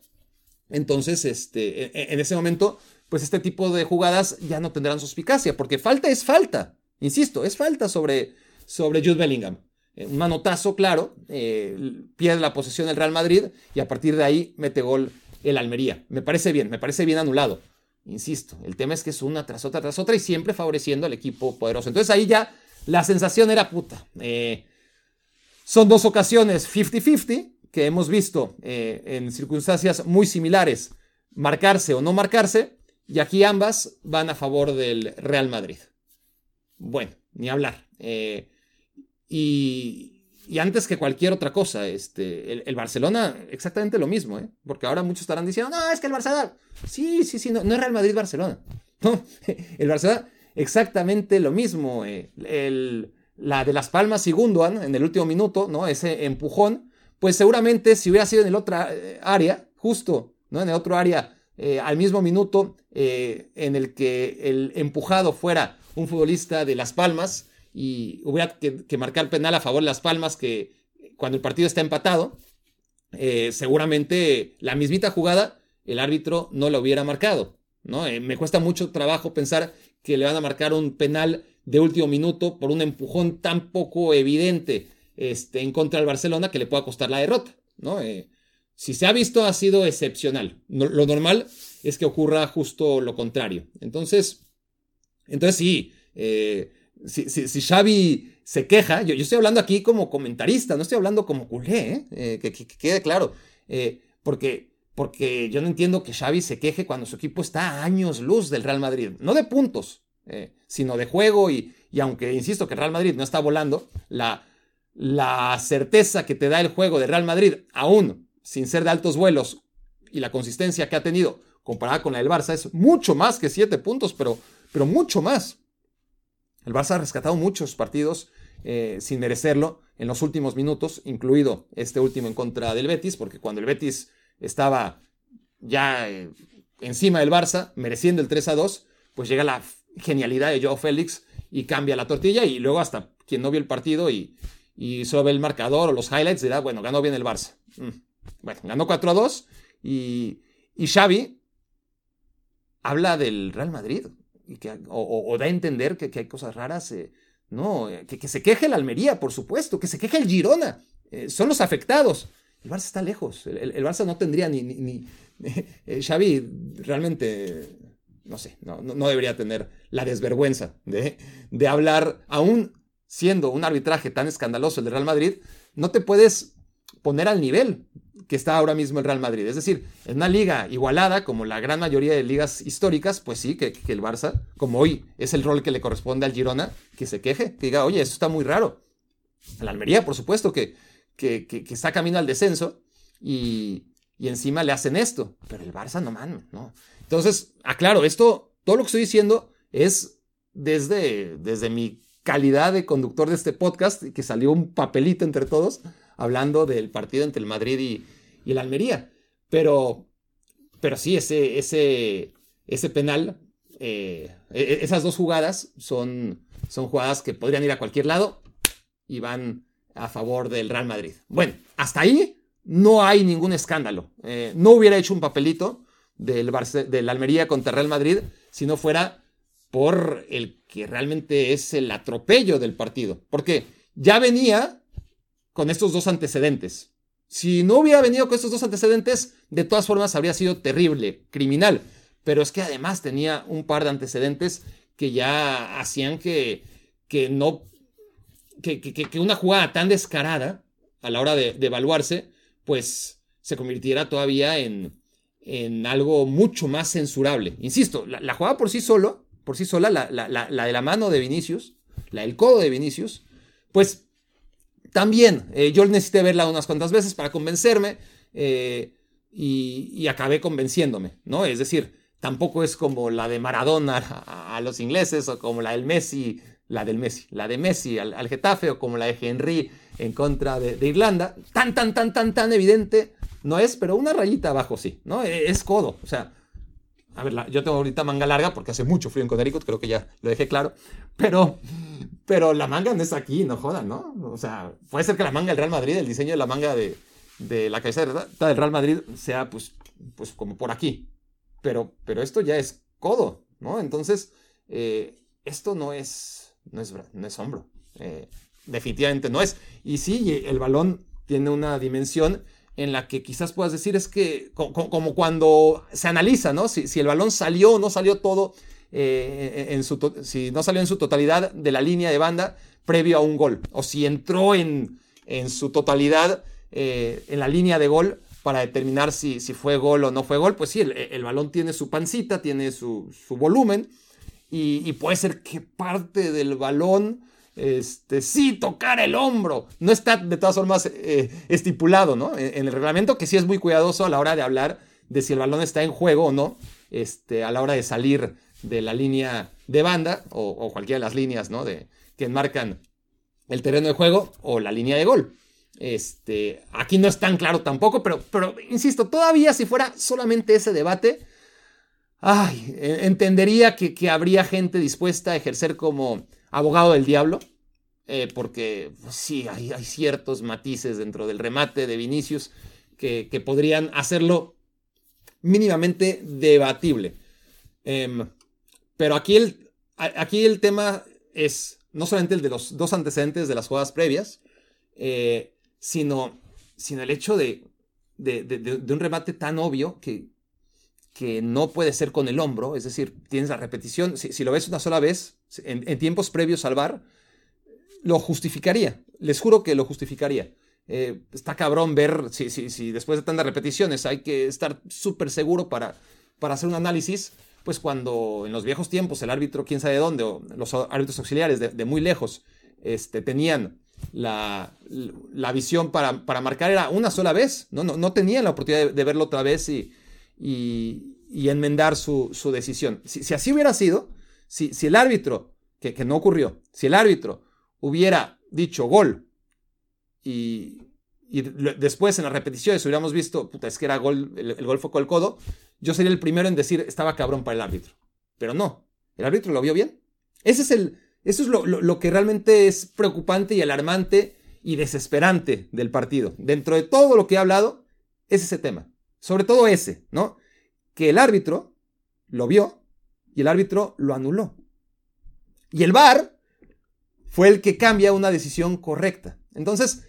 entonces este, e, e, en ese momento pues este tipo de jugadas ya no tendrán suspicacia, porque falta es falta. Insisto, es falta sobre, sobre Jude Bellingham. Eh, un manotazo, claro, eh, pierde la posesión el Real Madrid y a partir de ahí mete gol el Almería. Me parece bien, me parece bien anulado. Insisto, el tema es que es una tras otra, tras otra y siempre favoreciendo al equipo poderoso. Entonces ahí ya la sensación era puta. Eh, son dos ocasiones 50-50 que hemos visto en circunstancias muy similares, marcarse o no marcarse, y aquí ambas van a favor del Real Madrid. Bueno, ni hablar. Eh, y, antes que cualquier otra cosa, este, el, Barcelona exactamente lo mismo, ¿eh? porque ahora muchos estarán diciendo, no, es que el Barcelona, sí, sí, sí, no, es Real Madrid-Barcelona. No, el Barcelona exactamente lo mismo. Eh, el, la de Las Palmas y en el último minuto, ¿no? ese empujón, pues seguramente si hubiera sido en el otro eh, área, justo, ¿no? en el otro área, al mismo minuto, eh, en el que el empujado fuera un futbolista de Las Palmas y hubiera que, marcar penal a favor de Las Palmas que cuando el partido está empatado, eh, seguramente la mismita jugada el árbitro no lo hubiera marcado. ¿no? Eh, me cuesta mucho trabajo pensar que le van a marcar un penal de último minuto por un empujón tan poco evidente este, en contra del Barcelona que le pueda costar la derrota, ¿no? Eh, si se ha visto ha sido excepcional. lo normal es que ocurra justo lo contrario. Entonces, entonces sí, eh, si, si, Xavi se queja, yo, yo, estoy hablando aquí como comentarista, no estoy hablando como culé, que, que, quede claro, porque porque yo no entiendo que Xavi se queje cuando su equipo está a años luz del Real Madrid, no de puntos, eh, sino de juego y, y, aunque insisto que el Real Madrid no está volando, la, la certeza que te da el juego de Real Madrid, aún sin ser de altos vuelos y la consistencia que ha tenido comparada con la del Barça, es mucho más que siete puntos, pero, pero mucho más. El Barça ha rescatado muchos partidos eh, sin merecerlo en los últimos minutos, incluido este último en contra del Betis, porque cuando el Betis estaba ya eh, encima del Barça, mereciendo el 3 a 2, pues llega la genialidad de Joe Félix y cambia la tortilla y luego hasta quien no vio el partido y, y solo ve el marcador o los highlights dirá, bueno, ganó bien el Barça. Mm. Bueno, ganó 4 a 2 y, y Xavi habla del Real Madrid o, da a entender que, hay cosas raras. Eh, no, eh, que, se queje el Almería, por supuesto, que se queje el Girona. son los afectados. El Barça está lejos. El, Barça no tendría ni. eh, Xavi realmente. No sé, no, no, debería tener la desvergüenza de, de hablar, aún siendo un arbitraje tan escandaloso el de Real Madrid, no te puedes poner al nivel que está ahora mismo el Real Madrid. Es decir, en una liga igualada, como la gran mayoría de ligas históricas, pues sí, que, el Barça, como hoy es el rol que le corresponde al Girona, que se queje, que diga, oye, eso está muy raro. La Almería, por supuesto, que, que, está camino al descenso y, encima le hacen esto. Pero el Barça no man, ¿no? Entonces, aclaro, esto, todo lo que estoy diciendo es desde, desde mi calidad de conductor de este podcast, que salió un papelito entre todos hablando del partido entre el Madrid y, el Almería. Pero, pero sí, ese, ese, ese penal, eh, e, esas dos jugadas son, son jugadas que podrían ir a cualquier lado y van a favor del Real Madrid. Bueno, hasta ahí no hay ningún escándalo. Eh, no hubiera hecho un papelito del, del Almería contra Real Madrid si no fuera por el que realmente es el atropello del partido. Porque ya venía con estos dos antecedentes. Si no hubiera venido con estos dos antecedentes, de todas formas habría sido terrible, criminal. Pero es que además tenía un par de antecedentes que ya hacían que, que no que, una jugada tan descarada a la hora de, evaluarse, pues se convirtiera todavía en, en, algo mucho más censurable. Insisto, la, jugada por sí solo, por sí sola, la, de la mano de Vinicius, la del codo de Vinicius, pues también eh, yo necesité verla unas cuantas veces para convencerme eh, y, acabé convenciéndome, ¿no? Es decir, tampoco es como la de Maradona a los ingleses o como la del Messi la del Messi, la de Messi al, Getafe o como la de Henry en contra de, Irlanda, tan, tan, tan, tan, tan evidente no es, pero una rayita abajo sí, ¿no? E, es codo, o sea, a ver, yo tengo ahorita manga larga porque hace mucho frío en Connecticut, creo que ya lo dejé claro, pero, pero la manga no es aquí, no jodan, ¿no? O sea, puede ser que la manga del Real Madrid, el diseño de la manga de, de la cabeza del Real Madrid sea pues, pues como por aquí, pero, pero esto ya es codo, ¿no? Entonces, eh, esto no es no es, no es hombro. Eh, definitivamente no es. Y sí, el balón tiene una dimensión en la que quizás puedas decir es que, como, cuando se analiza, ¿no? Si, el balón salió o no salió todo, eh, en su si no salió en su totalidad de la línea de banda previo a un gol, o si entró en, en su totalidad eh, en la línea de gol para determinar si, si, fue gol o no fue gol, pues sí, el, balón tiene su pancita, tiene su, su volumen, y, puede ser que parte del balón este, sí tocar el hombro. No está de todas formas eh, estipulado ¿no? en, el reglamento, que sí es muy cuidadoso a la hora de hablar de si el balón está en juego o no, este, a la hora de salir de la línea de banda o, cualquiera de las líneas ¿no? de, que enmarcan el terreno de juego o la línea de gol. Este, aquí no es tan claro tampoco, pero, pero insisto, todavía si fuera solamente ese debate, ay, entendería que, habría gente dispuesta a ejercer como abogado del diablo, eh, porque pues, sí, hay, ciertos matices dentro del remate de Vinicius que, podrían hacerlo mínimamente debatible. Em, pero aquí el, aquí el tema es no solamente el de los dos antecedentes de las jugadas previas, eh, sino, sino el hecho de, de, un remate tan obvio que, que no puede ser con el hombro, es decir, tienes la repetición, si, lo ves una sola vez, en, tiempos previos al VAR, lo justificaría, les juro que lo justificaría. Eh, está cabrón ver si, si, después de tantas repeticiones hay que estar súper seguro para, para hacer un análisis, pues cuando en los viejos tiempos el árbitro, quién sabe dónde, o los árbitros auxiliares de, muy lejos, este, tenían la, la visión para, para, marcar era una sola vez, no, no, no tenían la oportunidad de, verlo otra vez y, y, enmendar su, decisión. Si, así hubiera sido, si, el árbitro, que, no ocurrió, si el árbitro hubiera dicho gol y, después en las repeticiones hubiéramos visto, puta, es que era gol, el, gol fue con el codo, yo sería el primero en decir, estaba cabrón para el árbitro. Pero no, el árbitro lo vio bien. Ese es el, eso es lo, que realmente es preocupante y alarmante y desesperante del partido. Dentro de todo lo que he hablado, es ese tema. Sobre todo ese, ¿no? Que el árbitro lo vio y el árbitro lo anuló. Y el VAR fue el que cambia una decisión correcta. Entonces,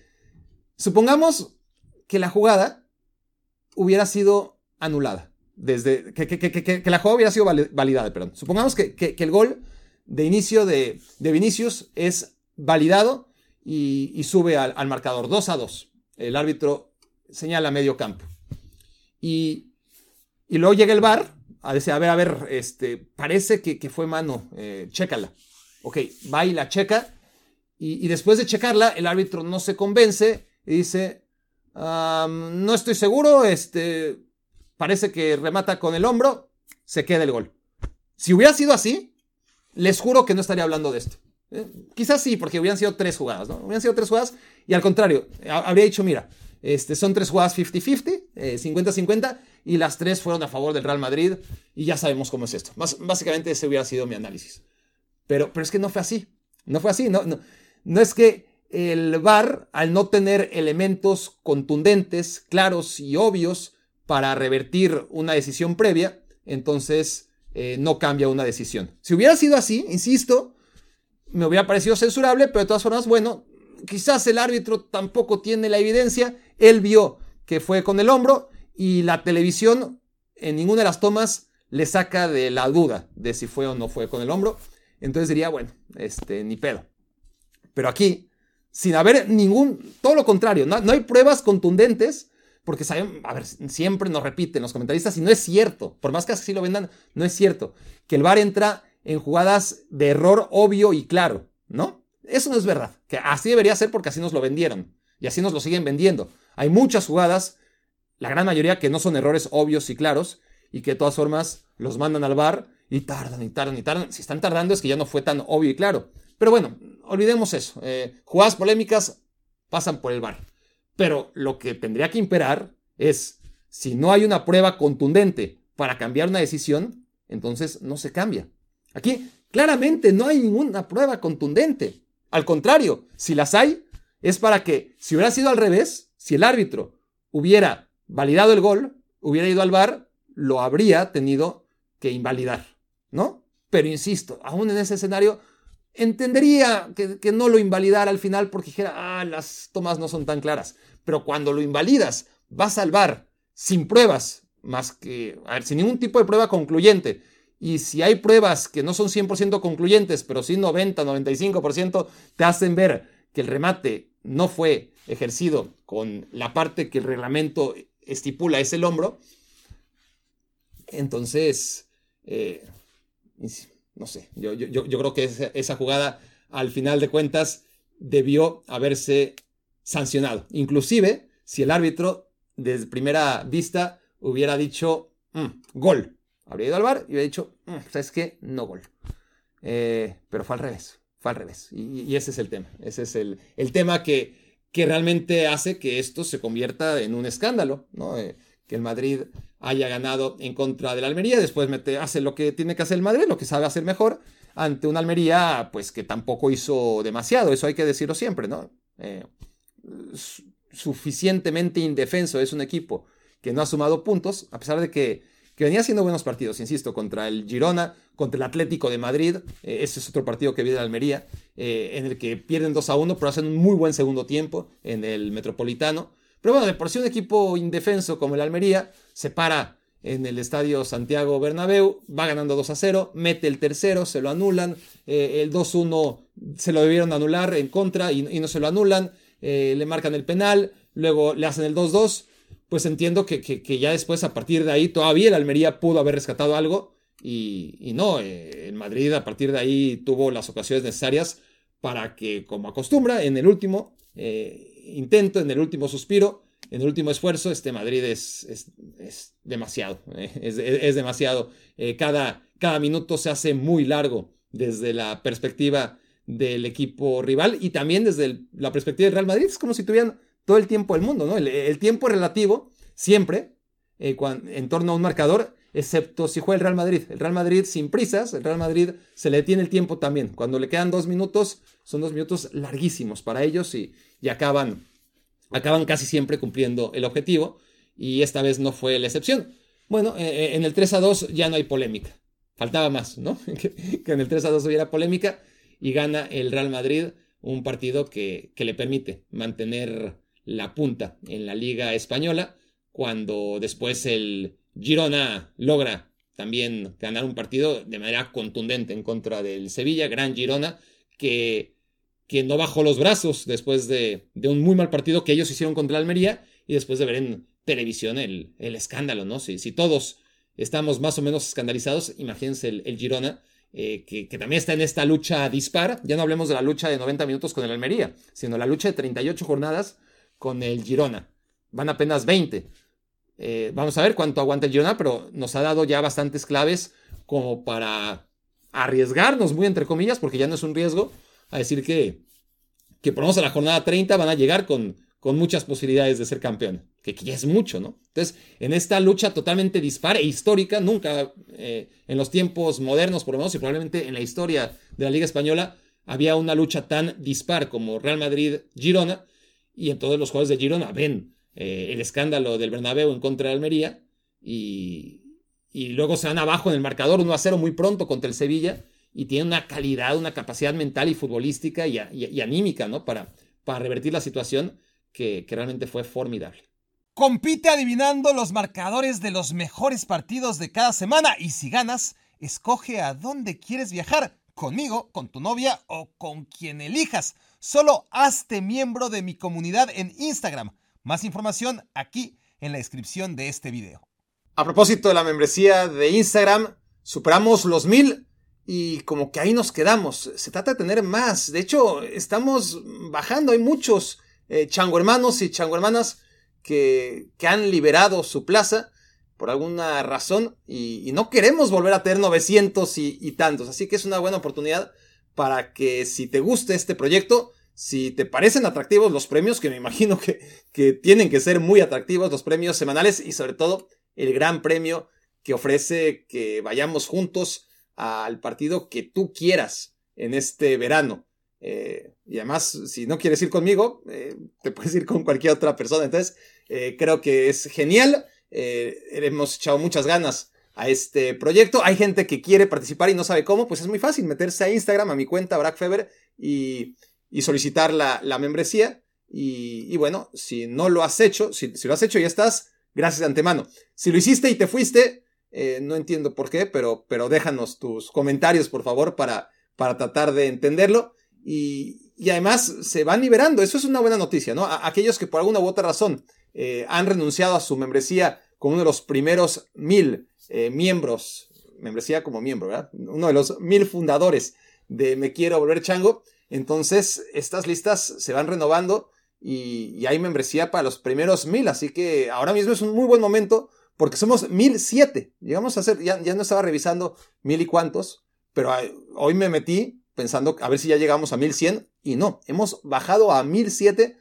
supongamos que la jugada hubiera sido anulada. Desde, que, la jugada hubiera sido validada, perdón. Supongamos que, el gol de inicio de, Vinicius es validado y, sube al, marcador 2 a 2. El árbitro señala medio campo. Y, luego llega el VAR a decir, a ver, a ver, este, parece que, fue mano, eh, chécala. Ok, va y la checa y, después de checarla, el árbitro no se convence y dice, no estoy seguro, este, parece que remata con el hombro, se queda el gol. Si hubiera sido así, les juro que no estaría hablando de esto. ¿eh? Quizás sí, porque hubieran sido tres jugadas, ¿no? Hubieran sido tres jugadas y al contrario, habría dicho, mira, este, son tres jugadas 50-50, 50-50, eh, y las tres fueron a favor del Real Madrid y ya sabemos cómo es esto. básicamente ese hubiera sido mi análisis. Pero, pero es que no fue así. No fue así. No, es que el VAR, al no tener elementos contundentes, claros y obvios para revertir una decisión previa, entonces eh, no cambia una decisión. Si hubiera sido así, insisto, me hubiera parecido censurable, pero de todas formas, bueno, quizás el árbitro tampoco tiene la evidencia, él vio que fue con el hombro y la televisión en ninguna de las tomas le saca de la duda de si fue o no fue con el hombro. Entonces diría, bueno, este, ni pedo. Pero aquí, sin haber ningún, todo lo contrario, no, hay pruebas contundentes, porque saben, a ver, siempre nos repiten los comentaristas y no es cierto, por más que así lo vendan, no es cierto, que el VAR entra en jugadas de error obvio y claro, ¿no? Eso no es verdad, que así debería ser porque así nos lo vendieron y así nos lo siguen vendiendo. Hay muchas jugadas, la gran mayoría que no son errores obvios y claros y que de todas formas los mandan al VAR y tardan y tardan y tardan. Si están tardando es que ya no fue tan obvio y claro. Pero bueno, olvidemos eso. Eh, jugadas polémicas pasan por el bar. Pero lo que tendría que imperar es, si no hay una prueba contundente para cambiar una decisión, entonces no se cambia. Aquí claramente no hay ninguna prueba contundente. Al contrario, si las hay, es para que, si hubiera sido al revés, si el árbitro hubiera validado el gol, hubiera ido al bar, lo habría tenido que invalidar, ¿no? Pero insisto, aún en ese escenario entendería que, no lo invalidara al final porque dijera, ah, las tomas no son tan claras. Pero cuando lo invalidas, va a salvar sin pruebas, más que, a ver, sin ningún tipo de prueba concluyente. Y si hay pruebas que no son 100% concluyentes, pero sí 90, 95%, te hacen ver que el remate no fue ejercido con la parte que el reglamento estipula, es el hombro, entonces, eh, no sé, yo, creo que esa, jugada al final de cuentas debió haberse sancionado. Inclusive si el árbitro desde primera vista hubiera dicho mm, gol. Habría ido al bar y hubiera dicho, mm, ¿sabes qué? No gol. Eh, pero fue al revés, fue al revés. Y, ese es el tema. Ese es el, el tema que, que, realmente hace que esto se convierta en un escándalo, ¿no? Eh, que el Madrid haya ganado en contra de la Almería, después mete, hace lo que tiene que hacer el Madrid, lo que sabe hacer mejor, ante una Almería pues que tampoco hizo demasiado, eso hay que decirlo siempre, ¿no? Eh, suficientemente indefenso es un equipo que no ha sumado puntos, a pesar de que, que venía haciendo buenos partidos, insisto, contra el Girona, contra el Atlético de Madrid, eh, ese es otro partido que viene de Almería, eh, en el que pierden 2 a 1, pero hacen un muy buen segundo tiempo en el Metropolitano. Pero bueno, de por sí un equipo indefenso como el Almería se para en el estadio Santiago Bernabéu, va ganando 2 a 0, mete el tercero, se lo anulan, eh, el 2-1 se lo debieron anular en contra y, no se lo anulan, le marcan el penal, luego le hacen el 2-2 pues entiendo que, ya después, a partir de ahí, todavía el Almería pudo haber rescatado algo. Y, no, eh, el Madrid a partir de ahí tuvo las ocasiones necesarias para que, como acostumbra, en el último eh, intento, en el último suspiro, en el último esfuerzo, este Madrid es, es, demasiado, eh, es, demasiado. cada, cada minuto se hace muy largo desde la perspectiva del equipo rival y también desde la perspectiva del Real Madrid. Es como si tuvieran todo el tiempo del mundo, ¿no? El, tiempo relativo, siempre, eh, en torno a un marcador, excepto si juega el Real Madrid. El Real Madrid sin prisas, el Real Madrid se le detiene el tiempo también. Cuando le quedan dos minutos, son dos minutos larguísimos para ellos y, acaban, acaban casi siempre cumpliendo el objetivo. Y esta vez no fue la excepción. Bueno, eh, eh, en el 3 a 2 ya no hay polémica. Faltaba más, ¿no? que, en el 3 a 2 hubiera polémica y gana el Real Madrid un partido que le permite mantener la punta en la Liga Española, cuando después el Girona logra también ganar un partido de manera contundente en contra del Sevilla, gran Girona, que, que no bajó los brazos después de, un muy mal partido que ellos hicieron contra la Almería y después de ver en televisión el, escándalo, ¿no? Si, si, todos estamos más o menos escandalizados, imagínense el, Girona, eh, que, que, también está en esta lucha dispar, ya no hablemos de la lucha de 90 minutos con el Almería, sino la lucha de 38 jornadas con el Girona. Van apenas 20. Eh, vamos a ver cuánto aguanta el Girona, pero nos ha dado ya bastantes claves como para arriesgarnos, muy entre comillas, porque ya no es un riesgo, a decir que, que por lo menos a la jornada 30 van a llegar con, con muchas posibilidades de ser campeón, que, ya es mucho, ¿no? Entonces, en esta lucha totalmente dispar e histórica, nunca eh, en los tiempos modernos, por lo menos, y probablemente en la historia de la Liga Española, había una lucha tan dispar como Real Madrid-Girona, y en todos los juegos de Girona ven eh, el escándalo del Bernabéu en contra de Almería y, luego se van abajo en el marcador 1 a 0 muy pronto contra el Sevilla y tienen una calidad, una capacidad mental y futbolística y, anímica ¿no? para, para revertir la situación que, que realmente fue formidable. Compite adivinando los marcadores de los mejores partidos de cada semana y si ganas, escoge a dónde quieres viajar, conmigo, con tu novia o con quien elijas. Solo hazte miembro de mi comunidad en Instagram. Más información aquí en la descripción de este video. A propósito de la membresía de Instagram, superamos los mil y como que ahí nos quedamos. Se trata de tener más. De hecho, estamos bajando. Hay muchos eh, chango hermanos y chango hermanas que, que, han liberado su plaza por alguna razón y, no queremos volver a tener 900 y, y tantos. Así que es una buena oportunidad para que si te gusta este proyecto, si te parecen atractivos los premios, que me imagino que, que tienen que ser muy atractivos los premios semanales y sobre todo el gran premio que ofrece que vayamos juntos al partido que tú quieras en este verano. Eh, y además, si no quieres ir conmigo, eh, te puedes ir con cualquier otra persona. Entonces, eh, creo que es genial. hemos echado muchas ganas a este proyecto. Hay gente que quiere participar y no sabe cómo, pues es muy fácil meterse a Instagram, a mi cuenta Brackfeber y, y solicitar la, membresía. Y, bueno, si no lo has hecho, si, lo has hecho ya estás, gracias de antemano. Si lo hiciste y te fuiste, eh, no entiendo por qué, pero, pero déjanos tus comentarios, por favor, para, para tratar de entenderlo. Y, además se van liberando, eso es una buena noticia, ¿no? aquellos que por alguna u otra razón eh, han renunciado a su membresía como uno de los primeros mil eh, miembros, membresía como miembro. Uno de los mil fundadores de Me Quiero Volver Chango. Entonces, estas listas se van renovando y, hay membresía para los primeros mil. Así que ahora mismo es un muy buen momento porque somos mil siete. Llegamos a hacer, ya, ya no estaba revisando mil y cuantos, pero hoy me metí pensando a ver si ya llegamos a mil cien y no, hemos bajado a mil siete.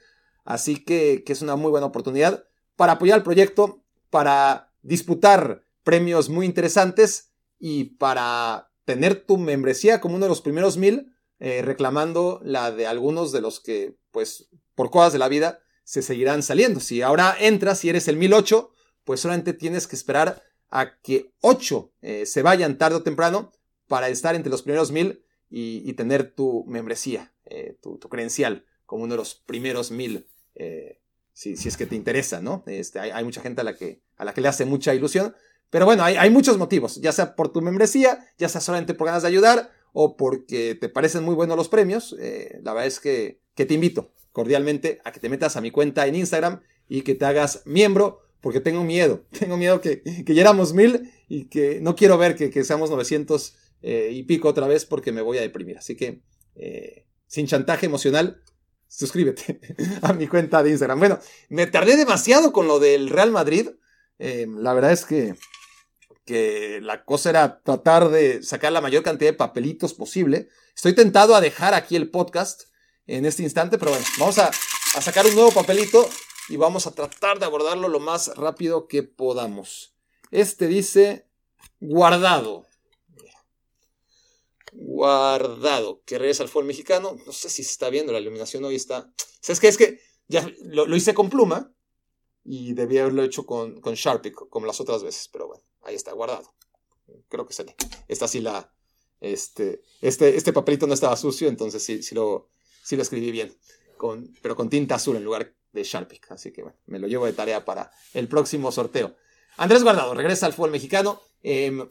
Así que, que es una muy buena oportunidad para apoyar el proyecto, para disputar premios muy interesantes y para tener tu membresía como uno de los primeros mil, eh, reclamando la de algunos de los que, pues, por cosas de la vida, se seguirán saliendo. Si ahora entras y eres el 1008, pues solamente tienes que esperar a que ocho eh, se vayan tarde o temprano para estar entre los primeros mil y, tener tu membresía, eh, tu, credencial como uno de los primeros mil, eh, si, es que te interesa, ¿no? Este, hay, mucha gente a la, que, a la que le hace mucha ilusión, pero bueno, hay, muchos motivos, ya sea por tu membresía, ya sea solamente por ganas de ayudar o porque te parecen muy buenos los premios. la verdad es que, te invito cordialmente a que te metas a mi cuenta en Instagram y que te hagas miembro porque tengo miedo, tengo miedo que, que ya mil y que no quiero ver que, seamos 900 eh, y pico otra vez porque me voy a deprimir. Así que, eh, sin chantaje emocional, suscríbete a mi cuenta de Instagram. Bueno, me tardé demasiado con lo del Real Madrid. Eh, la verdad es que, que la cosa era tratar de sacar la mayor cantidad de papelitos posible. Estoy tentado a dejar aquí el podcast en este instante, pero bueno, vamos a, a sacar un nuevo papelito y vamos a tratar de abordarlo lo más rápido que podamos. Este dice guardado. Guardado, que regresa al fútbol mexicano. No sé si se está viendo, la iluminación hoy está. ¿Sabes qué? Es que ya lo, hice con pluma y debía haberlo hecho con, con Sharpie, como las otras veces, pero bueno, ahí está, guardado. Creo que sale. Esta sí la. Este, este, este papelito no estaba sucio, entonces sí, sí, lo, sí lo escribí bien. Con, pero con tinta azul en lugar de Sharpie. Así que bueno, me lo llevo de tarea para el próximo sorteo. Andrés Guardado regresa al fútbol mexicano. Em,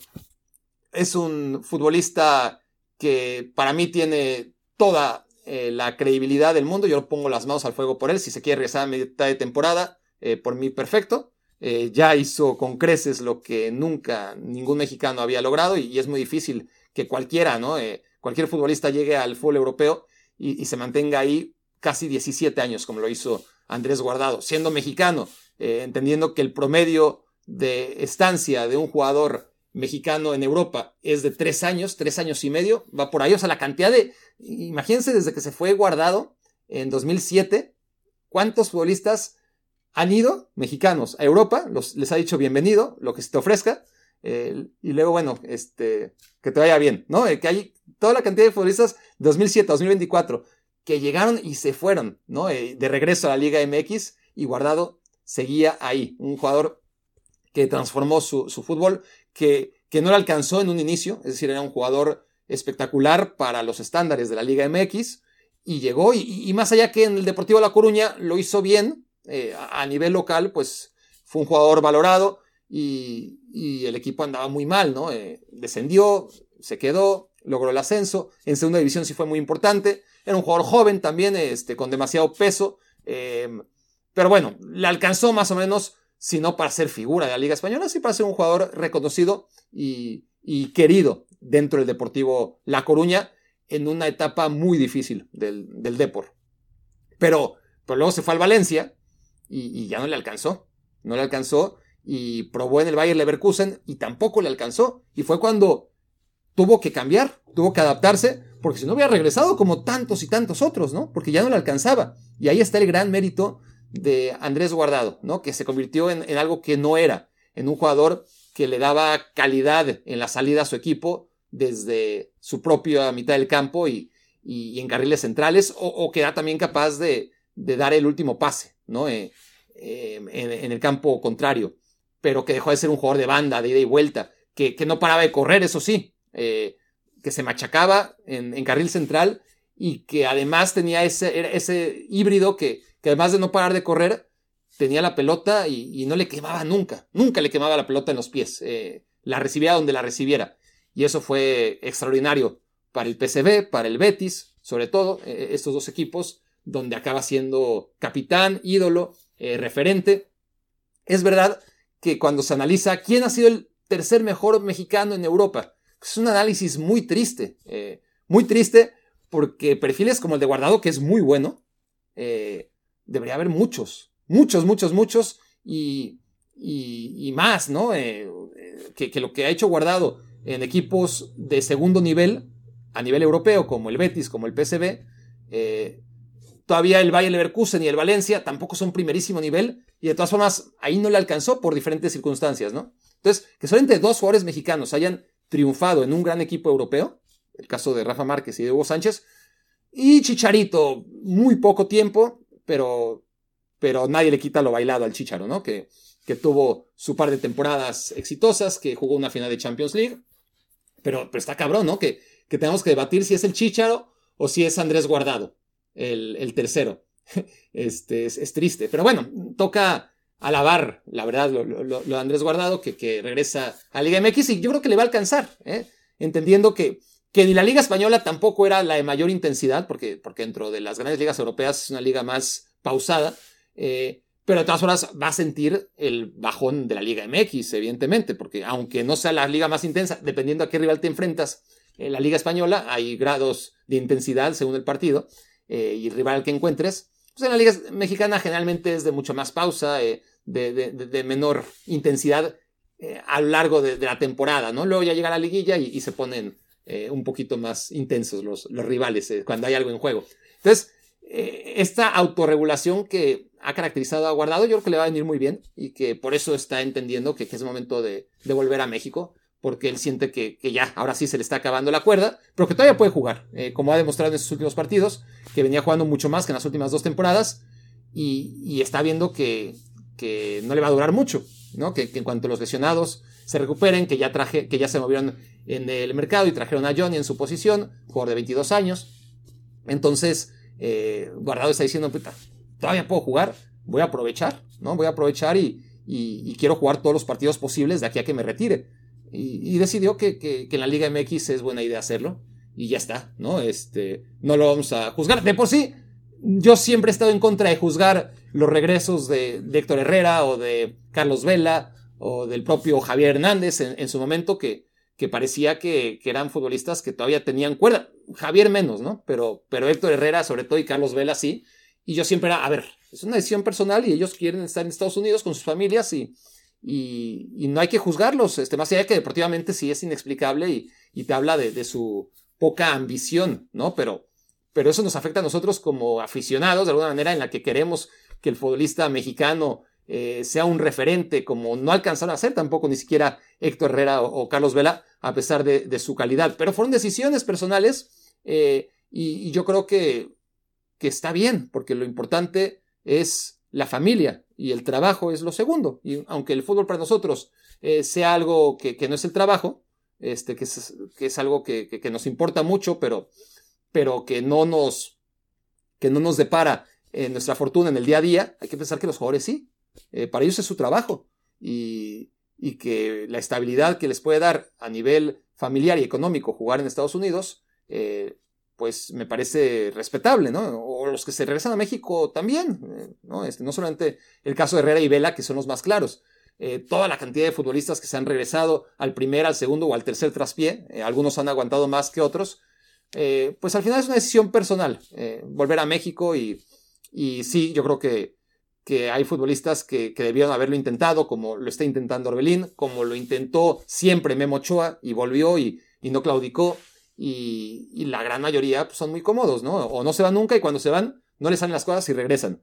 es un futbolista que para mí tiene toda eh, la credibilidad del mundo. Yo pongo las manos al fuego por él. Si se quiere regresar a mitad de temporada, eh, por mí perfecto. Eh, ya hizo con creces lo que nunca ningún mexicano había logrado y, es muy difícil que cualquiera, ¿no? cualquier futbolista llegue al fútbol europeo y, y, se mantenga ahí casi 17 años como lo hizo Andrés Guardado, siendo mexicano, eh, entendiendo que el promedio de estancia de un jugador mexicano en Europa es de tres años, tres años y medio, va por ahí, o sea, la cantidad de, imagínense desde que se fue guardado en 2007, cuántos futbolistas han ido, mexicanos, a Europa, los, les ha dicho bienvenido, lo que se te ofrezca, eh, y luego, bueno, este, que te vaya bien, ¿no? Eh, que hay toda la cantidad de futbolistas 2007, 2024, que llegaron y se fueron, ¿no? Eh, de regreso a la Liga MX y Guardado seguía ahí, un jugador que transformó su, fútbol, que, que, no le alcanzó en un inicio, es decir, era un jugador espectacular para los estándares de la Liga MX y llegó y, más allá que en el Deportivo La Coruña lo hizo bien, eh, a, nivel local, pues fue un jugador valorado y, el equipo andaba muy mal, ¿no? Eh, descendió, se quedó, logró el ascenso, en segunda división sí fue muy importante, era un jugador joven también, este, con demasiado peso. Em, pero bueno, le alcanzó más o menos, si no para ser figura de la Liga Española, sí para ser un jugador reconocido y, querido dentro del Deportivo La Coruña en una etapa muy difícil del, del Depor. Pero, pero luego se fue al Valencia y, y, ya no le alcanzó. No le alcanzó y probó en el Bayer Leverkusen y tampoco le alcanzó. Y fue cuando tuvo que cambiar, tuvo que adaptarse porque si no hubiera regresado como tantos y tantos otros, ¿no? Porque ya no le alcanzaba. Y ahí está el gran mérito de Andrés Guardado, ¿no? Que se convirtió en, algo que no era, en un jugador que le daba calidad en la salida a su equipo desde su propia mitad del campo y, en carriles centrales, o, que era también capaz de, dar el último pase, ¿no? Eh, eh, en, el campo contrario, pero que dejó de ser un jugador de banda, de ida y vuelta, que, que no paraba de correr, eso sí, eh, que se machacaba en, carril central y que además tenía ese, ese híbrido que, que, además de no parar de correr, tenía la pelota y, no le quemaba nunca, nunca le quemaba la pelota en los pies, la recibía donde la recibiera. Y eso fue extraordinario para el PCB, para el Betis, sobre todo, estos dos equipos, donde acaba siendo capitán, ídolo, eh, referente. Es verdad que cuando se analiza quién ha sido el tercer mejor mexicano en Europa, es un análisis muy triste, eh, muy triste porque perfiles como el de Guardado, que es muy bueno, eh, debería haber muchos, muchos, muchos, muchos y, y, más, ¿no? Que, que, lo que ha hecho Guardado en equipos de segundo nivel, a nivel europeo, como el Betis, como el PSV, todavía el Bayern Leverkusen y el Valencia tampoco son primerísimo nivel y de todas formas ahí no le alcanzó por diferentes circunstancias, ¿no? Entonces, que solamente dos jugadores mexicanos hayan triunfado en un gran equipo europeo, el caso de Rafa Márquez y de Hugo Sánchez, y Chicharito, muy poco tiempo, pero pero nadie le quita lo bailado al Chicharo, ¿no? Que, que tuvo su par de temporadas exitosas, que jugó una final de Champions League, pero, pero está cabrón, ¿no? Que, que tenemos que debatir si es el Chicharo o si es Andrés Guardado, el, tercero. Este, es, triste, pero bueno, toca alabar, la verdad, lo, de Andrés Guardado, que, que, regresa a Liga MX y yo creo que le va a alcanzar, ¿eh? entendiendo que, que ni la Liga Española tampoco era la de mayor intensidad, porque, porque dentro de las grandes ligas europeas es una liga más pausada, eh, pero de todas formas va a sentir el bajón de la Liga MX, evidentemente, porque aunque no sea la liga más intensa, dependiendo a qué rival te enfrentas, en la Liga Española hay grados de intensidad según el partido eh, y rival que encuentres. Pues en la Liga Mexicana generalmente es de mucha más pausa, eh, de, menor intensidad a lo largo de, la temporada, ¿no? Luego ya llega la liguilla y, se ponen un poquito más intensos los, los rivales cuando hay algo en juego. Entonces, esta autorregulación que ha caracterizado a Guardado, yo creo que le va a venir muy bien y que por eso está entendiendo que, es momento de, volver a México, porque él siente que, ya, ahora sí se le está acabando la cuerda, pero que todavía puede jugar, eh, como ha demostrado en estos últimos partidos, que venía jugando mucho más que en las últimas dos temporadas y, está viendo que, que, no le va a durar mucho, ¿no? Que, en cuanto los lesionados se recuperen, que ya, traje, que ya se movieron en el mercado y trajeron a Johnny en su posición, jugador de 22 años. Entonces, eh, Guardado está diciendo, puta, todavía puedo jugar, voy a aprovechar, ¿no? Voy a aprovechar y, y, quiero jugar todos los partidos posibles de aquí a que me retire. Y, decidió que, que, en la Liga MX es buena idea hacerlo. Y ya está, ¿no? Este, no lo vamos a juzgar. De por sí, yo siempre he estado en contra de juzgar los regresos de, Héctor Herrera o de Carlos Vela o del propio Javier Hernández en, su momento que, que parecía que, que, eran futbolistas que todavía tenían cuerda. Javier menos, ¿no? Pero, pero Héctor Herrera sobre todo y Carlos Vela sí. Y yo siempre era, a ver, es una decisión personal y ellos quieren estar en Estados Unidos con sus familias y, y, no hay que juzgarlos, este, más allá que deportivamente sí es inexplicable y, y te habla de, su poca ambición, ¿no? Pero, pero eso nos afecta a nosotros como aficionados de alguna manera en la que queremos que el futbolista mexicano eh, sea un referente, como no alcanzaron a ser tampoco ni siquiera Héctor Herrera o, Carlos Vela, a pesar de, su calidad. Pero fueron decisiones personales eh, y, yo creo que que está bien, porque lo importante es la familia y el trabajo es lo segundo. Y aunque el fútbol para nosotros eh, sea algo que, no es el trabajo, este, que, es, que algo que, nos importa mucho, pero, pero que, no nos, que no nos depara en nuestra fortuna en el día a día, hay que pensar que los jugadores sí. Eh, para ellos es su trabajo. Y, y que la estabilidad que les puede dar a nivel familiar y económico jugar en Estados Unidos, eh, pues me parece respetable, ¿no? O los que se regresan a México también, eh, ¿no? Este, no solamente el caso de Herrera y Vela, que son los más claros. Eh, toda la cantidad de futbolistas que se han regresado al primer, al segundo o al tercer traspié, eh, algunos han aguantado más que otros, pues al final es una decisión personal, volver a México y, y, sí, yo creo que, que hay futbolistas que, que, debieron haberlo intentado, como lo está intentando Orbelín, como lo intentó siempre Memo Ochoa y volvió y, y no claudicó y, la gran mayoría pues, son muy cómodos, ¿no? O no se van nunca y cuando se van no les salen las cosas y regresan.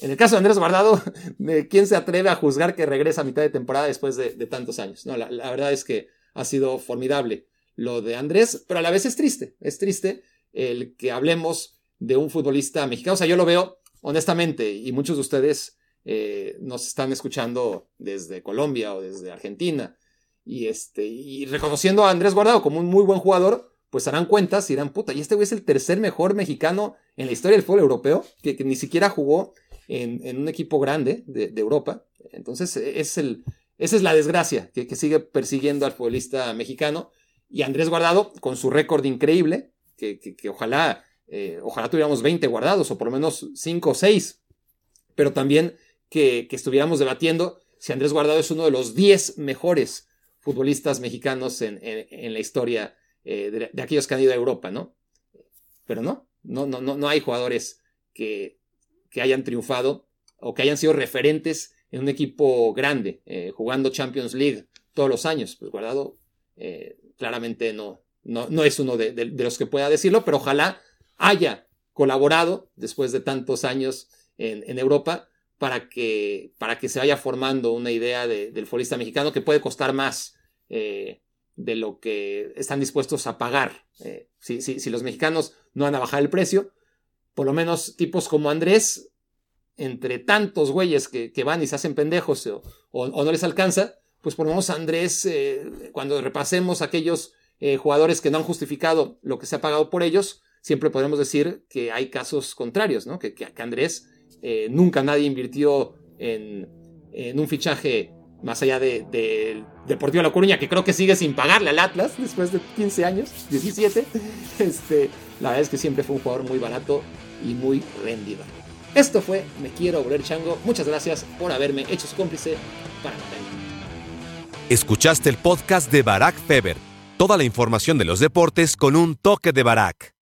En el caso de Andrés Guardado, ¿quién se atreve a juzgar que regresa a mitad de temporada después de, tantos años? No, la, verdad es que ha sido formidable lo de Andrés, pero a la vez es triste, es triste el que hablemos de un futbolista mexicano. O sea, yo lo veo honestamente y muchos de ustedes eh, nos están escuchando desde Colombia o desde Argentina y, este, y reconociendo a Andrés Guardado como un muy buen jugador, pues harán cuentas y dirán, puta, y este güey es el tercer mejor mexicano en la historia del fútbol europeo, que, ni siquiera jugó en, un equipo grande de, Europa. Entonces, es el, esa es la desgracia que, sigue persiguiendo al futbolista mexicano. Y Andrés Guardado, con su récord increíble, que, ojalá, eh, ojalá tuviéramos 20 guardados, o por lo menos 5 o 6, pero también que, estuviéramos debatiendo si Andrés Guardado es uno de los 10 mejores futbolistas mexicanos en, en la historia eh, de, aquellos que han ido a Europa, ¿no? Pero no, no, no, no, hay jugadores que, que hayan triunfado o que hayan sido referentes en un equipo grande, eh, jugando Champions League todos los años. Pues Guardado eh, claramente no, no, no, es uno de, los que pueda decirlo, pero ojalá haya colaborado después de tantos años en, en Europa para que, para que se vaya formando una idea del futbolista mexicano que puede costar más de lo que están dispuestos a pagar. Eh, si, los mexicanos no van a bajar el precio, por lo menos tipos como Andrés entre tantos güeyes que, van y se hacen pendejos o, no les alcanza, pues ponemos a Andrés, eh, cuando repasemos aquellos eh, jugadores que no han justificado lo que se ha pagado por ellos, siempre podemos decir que hay casos contrarios, ¿no? Que, que, Andrés eh, nunca nadie invirtió en, un fichaje más allá del de, Deportivo La Coruña, que creo que sigue sin pagarle al Atlas después de 15 años, 17. Este, la verdad es que siempre fue un jugador muy barato y muy rendido. Esto fue Me Quiero Volver Chango. Muchas gracias por haberme hecho su cómplice para la Escuchaste el podcast de Barack Feber. Toda la información de los deportes con un toque de Barack.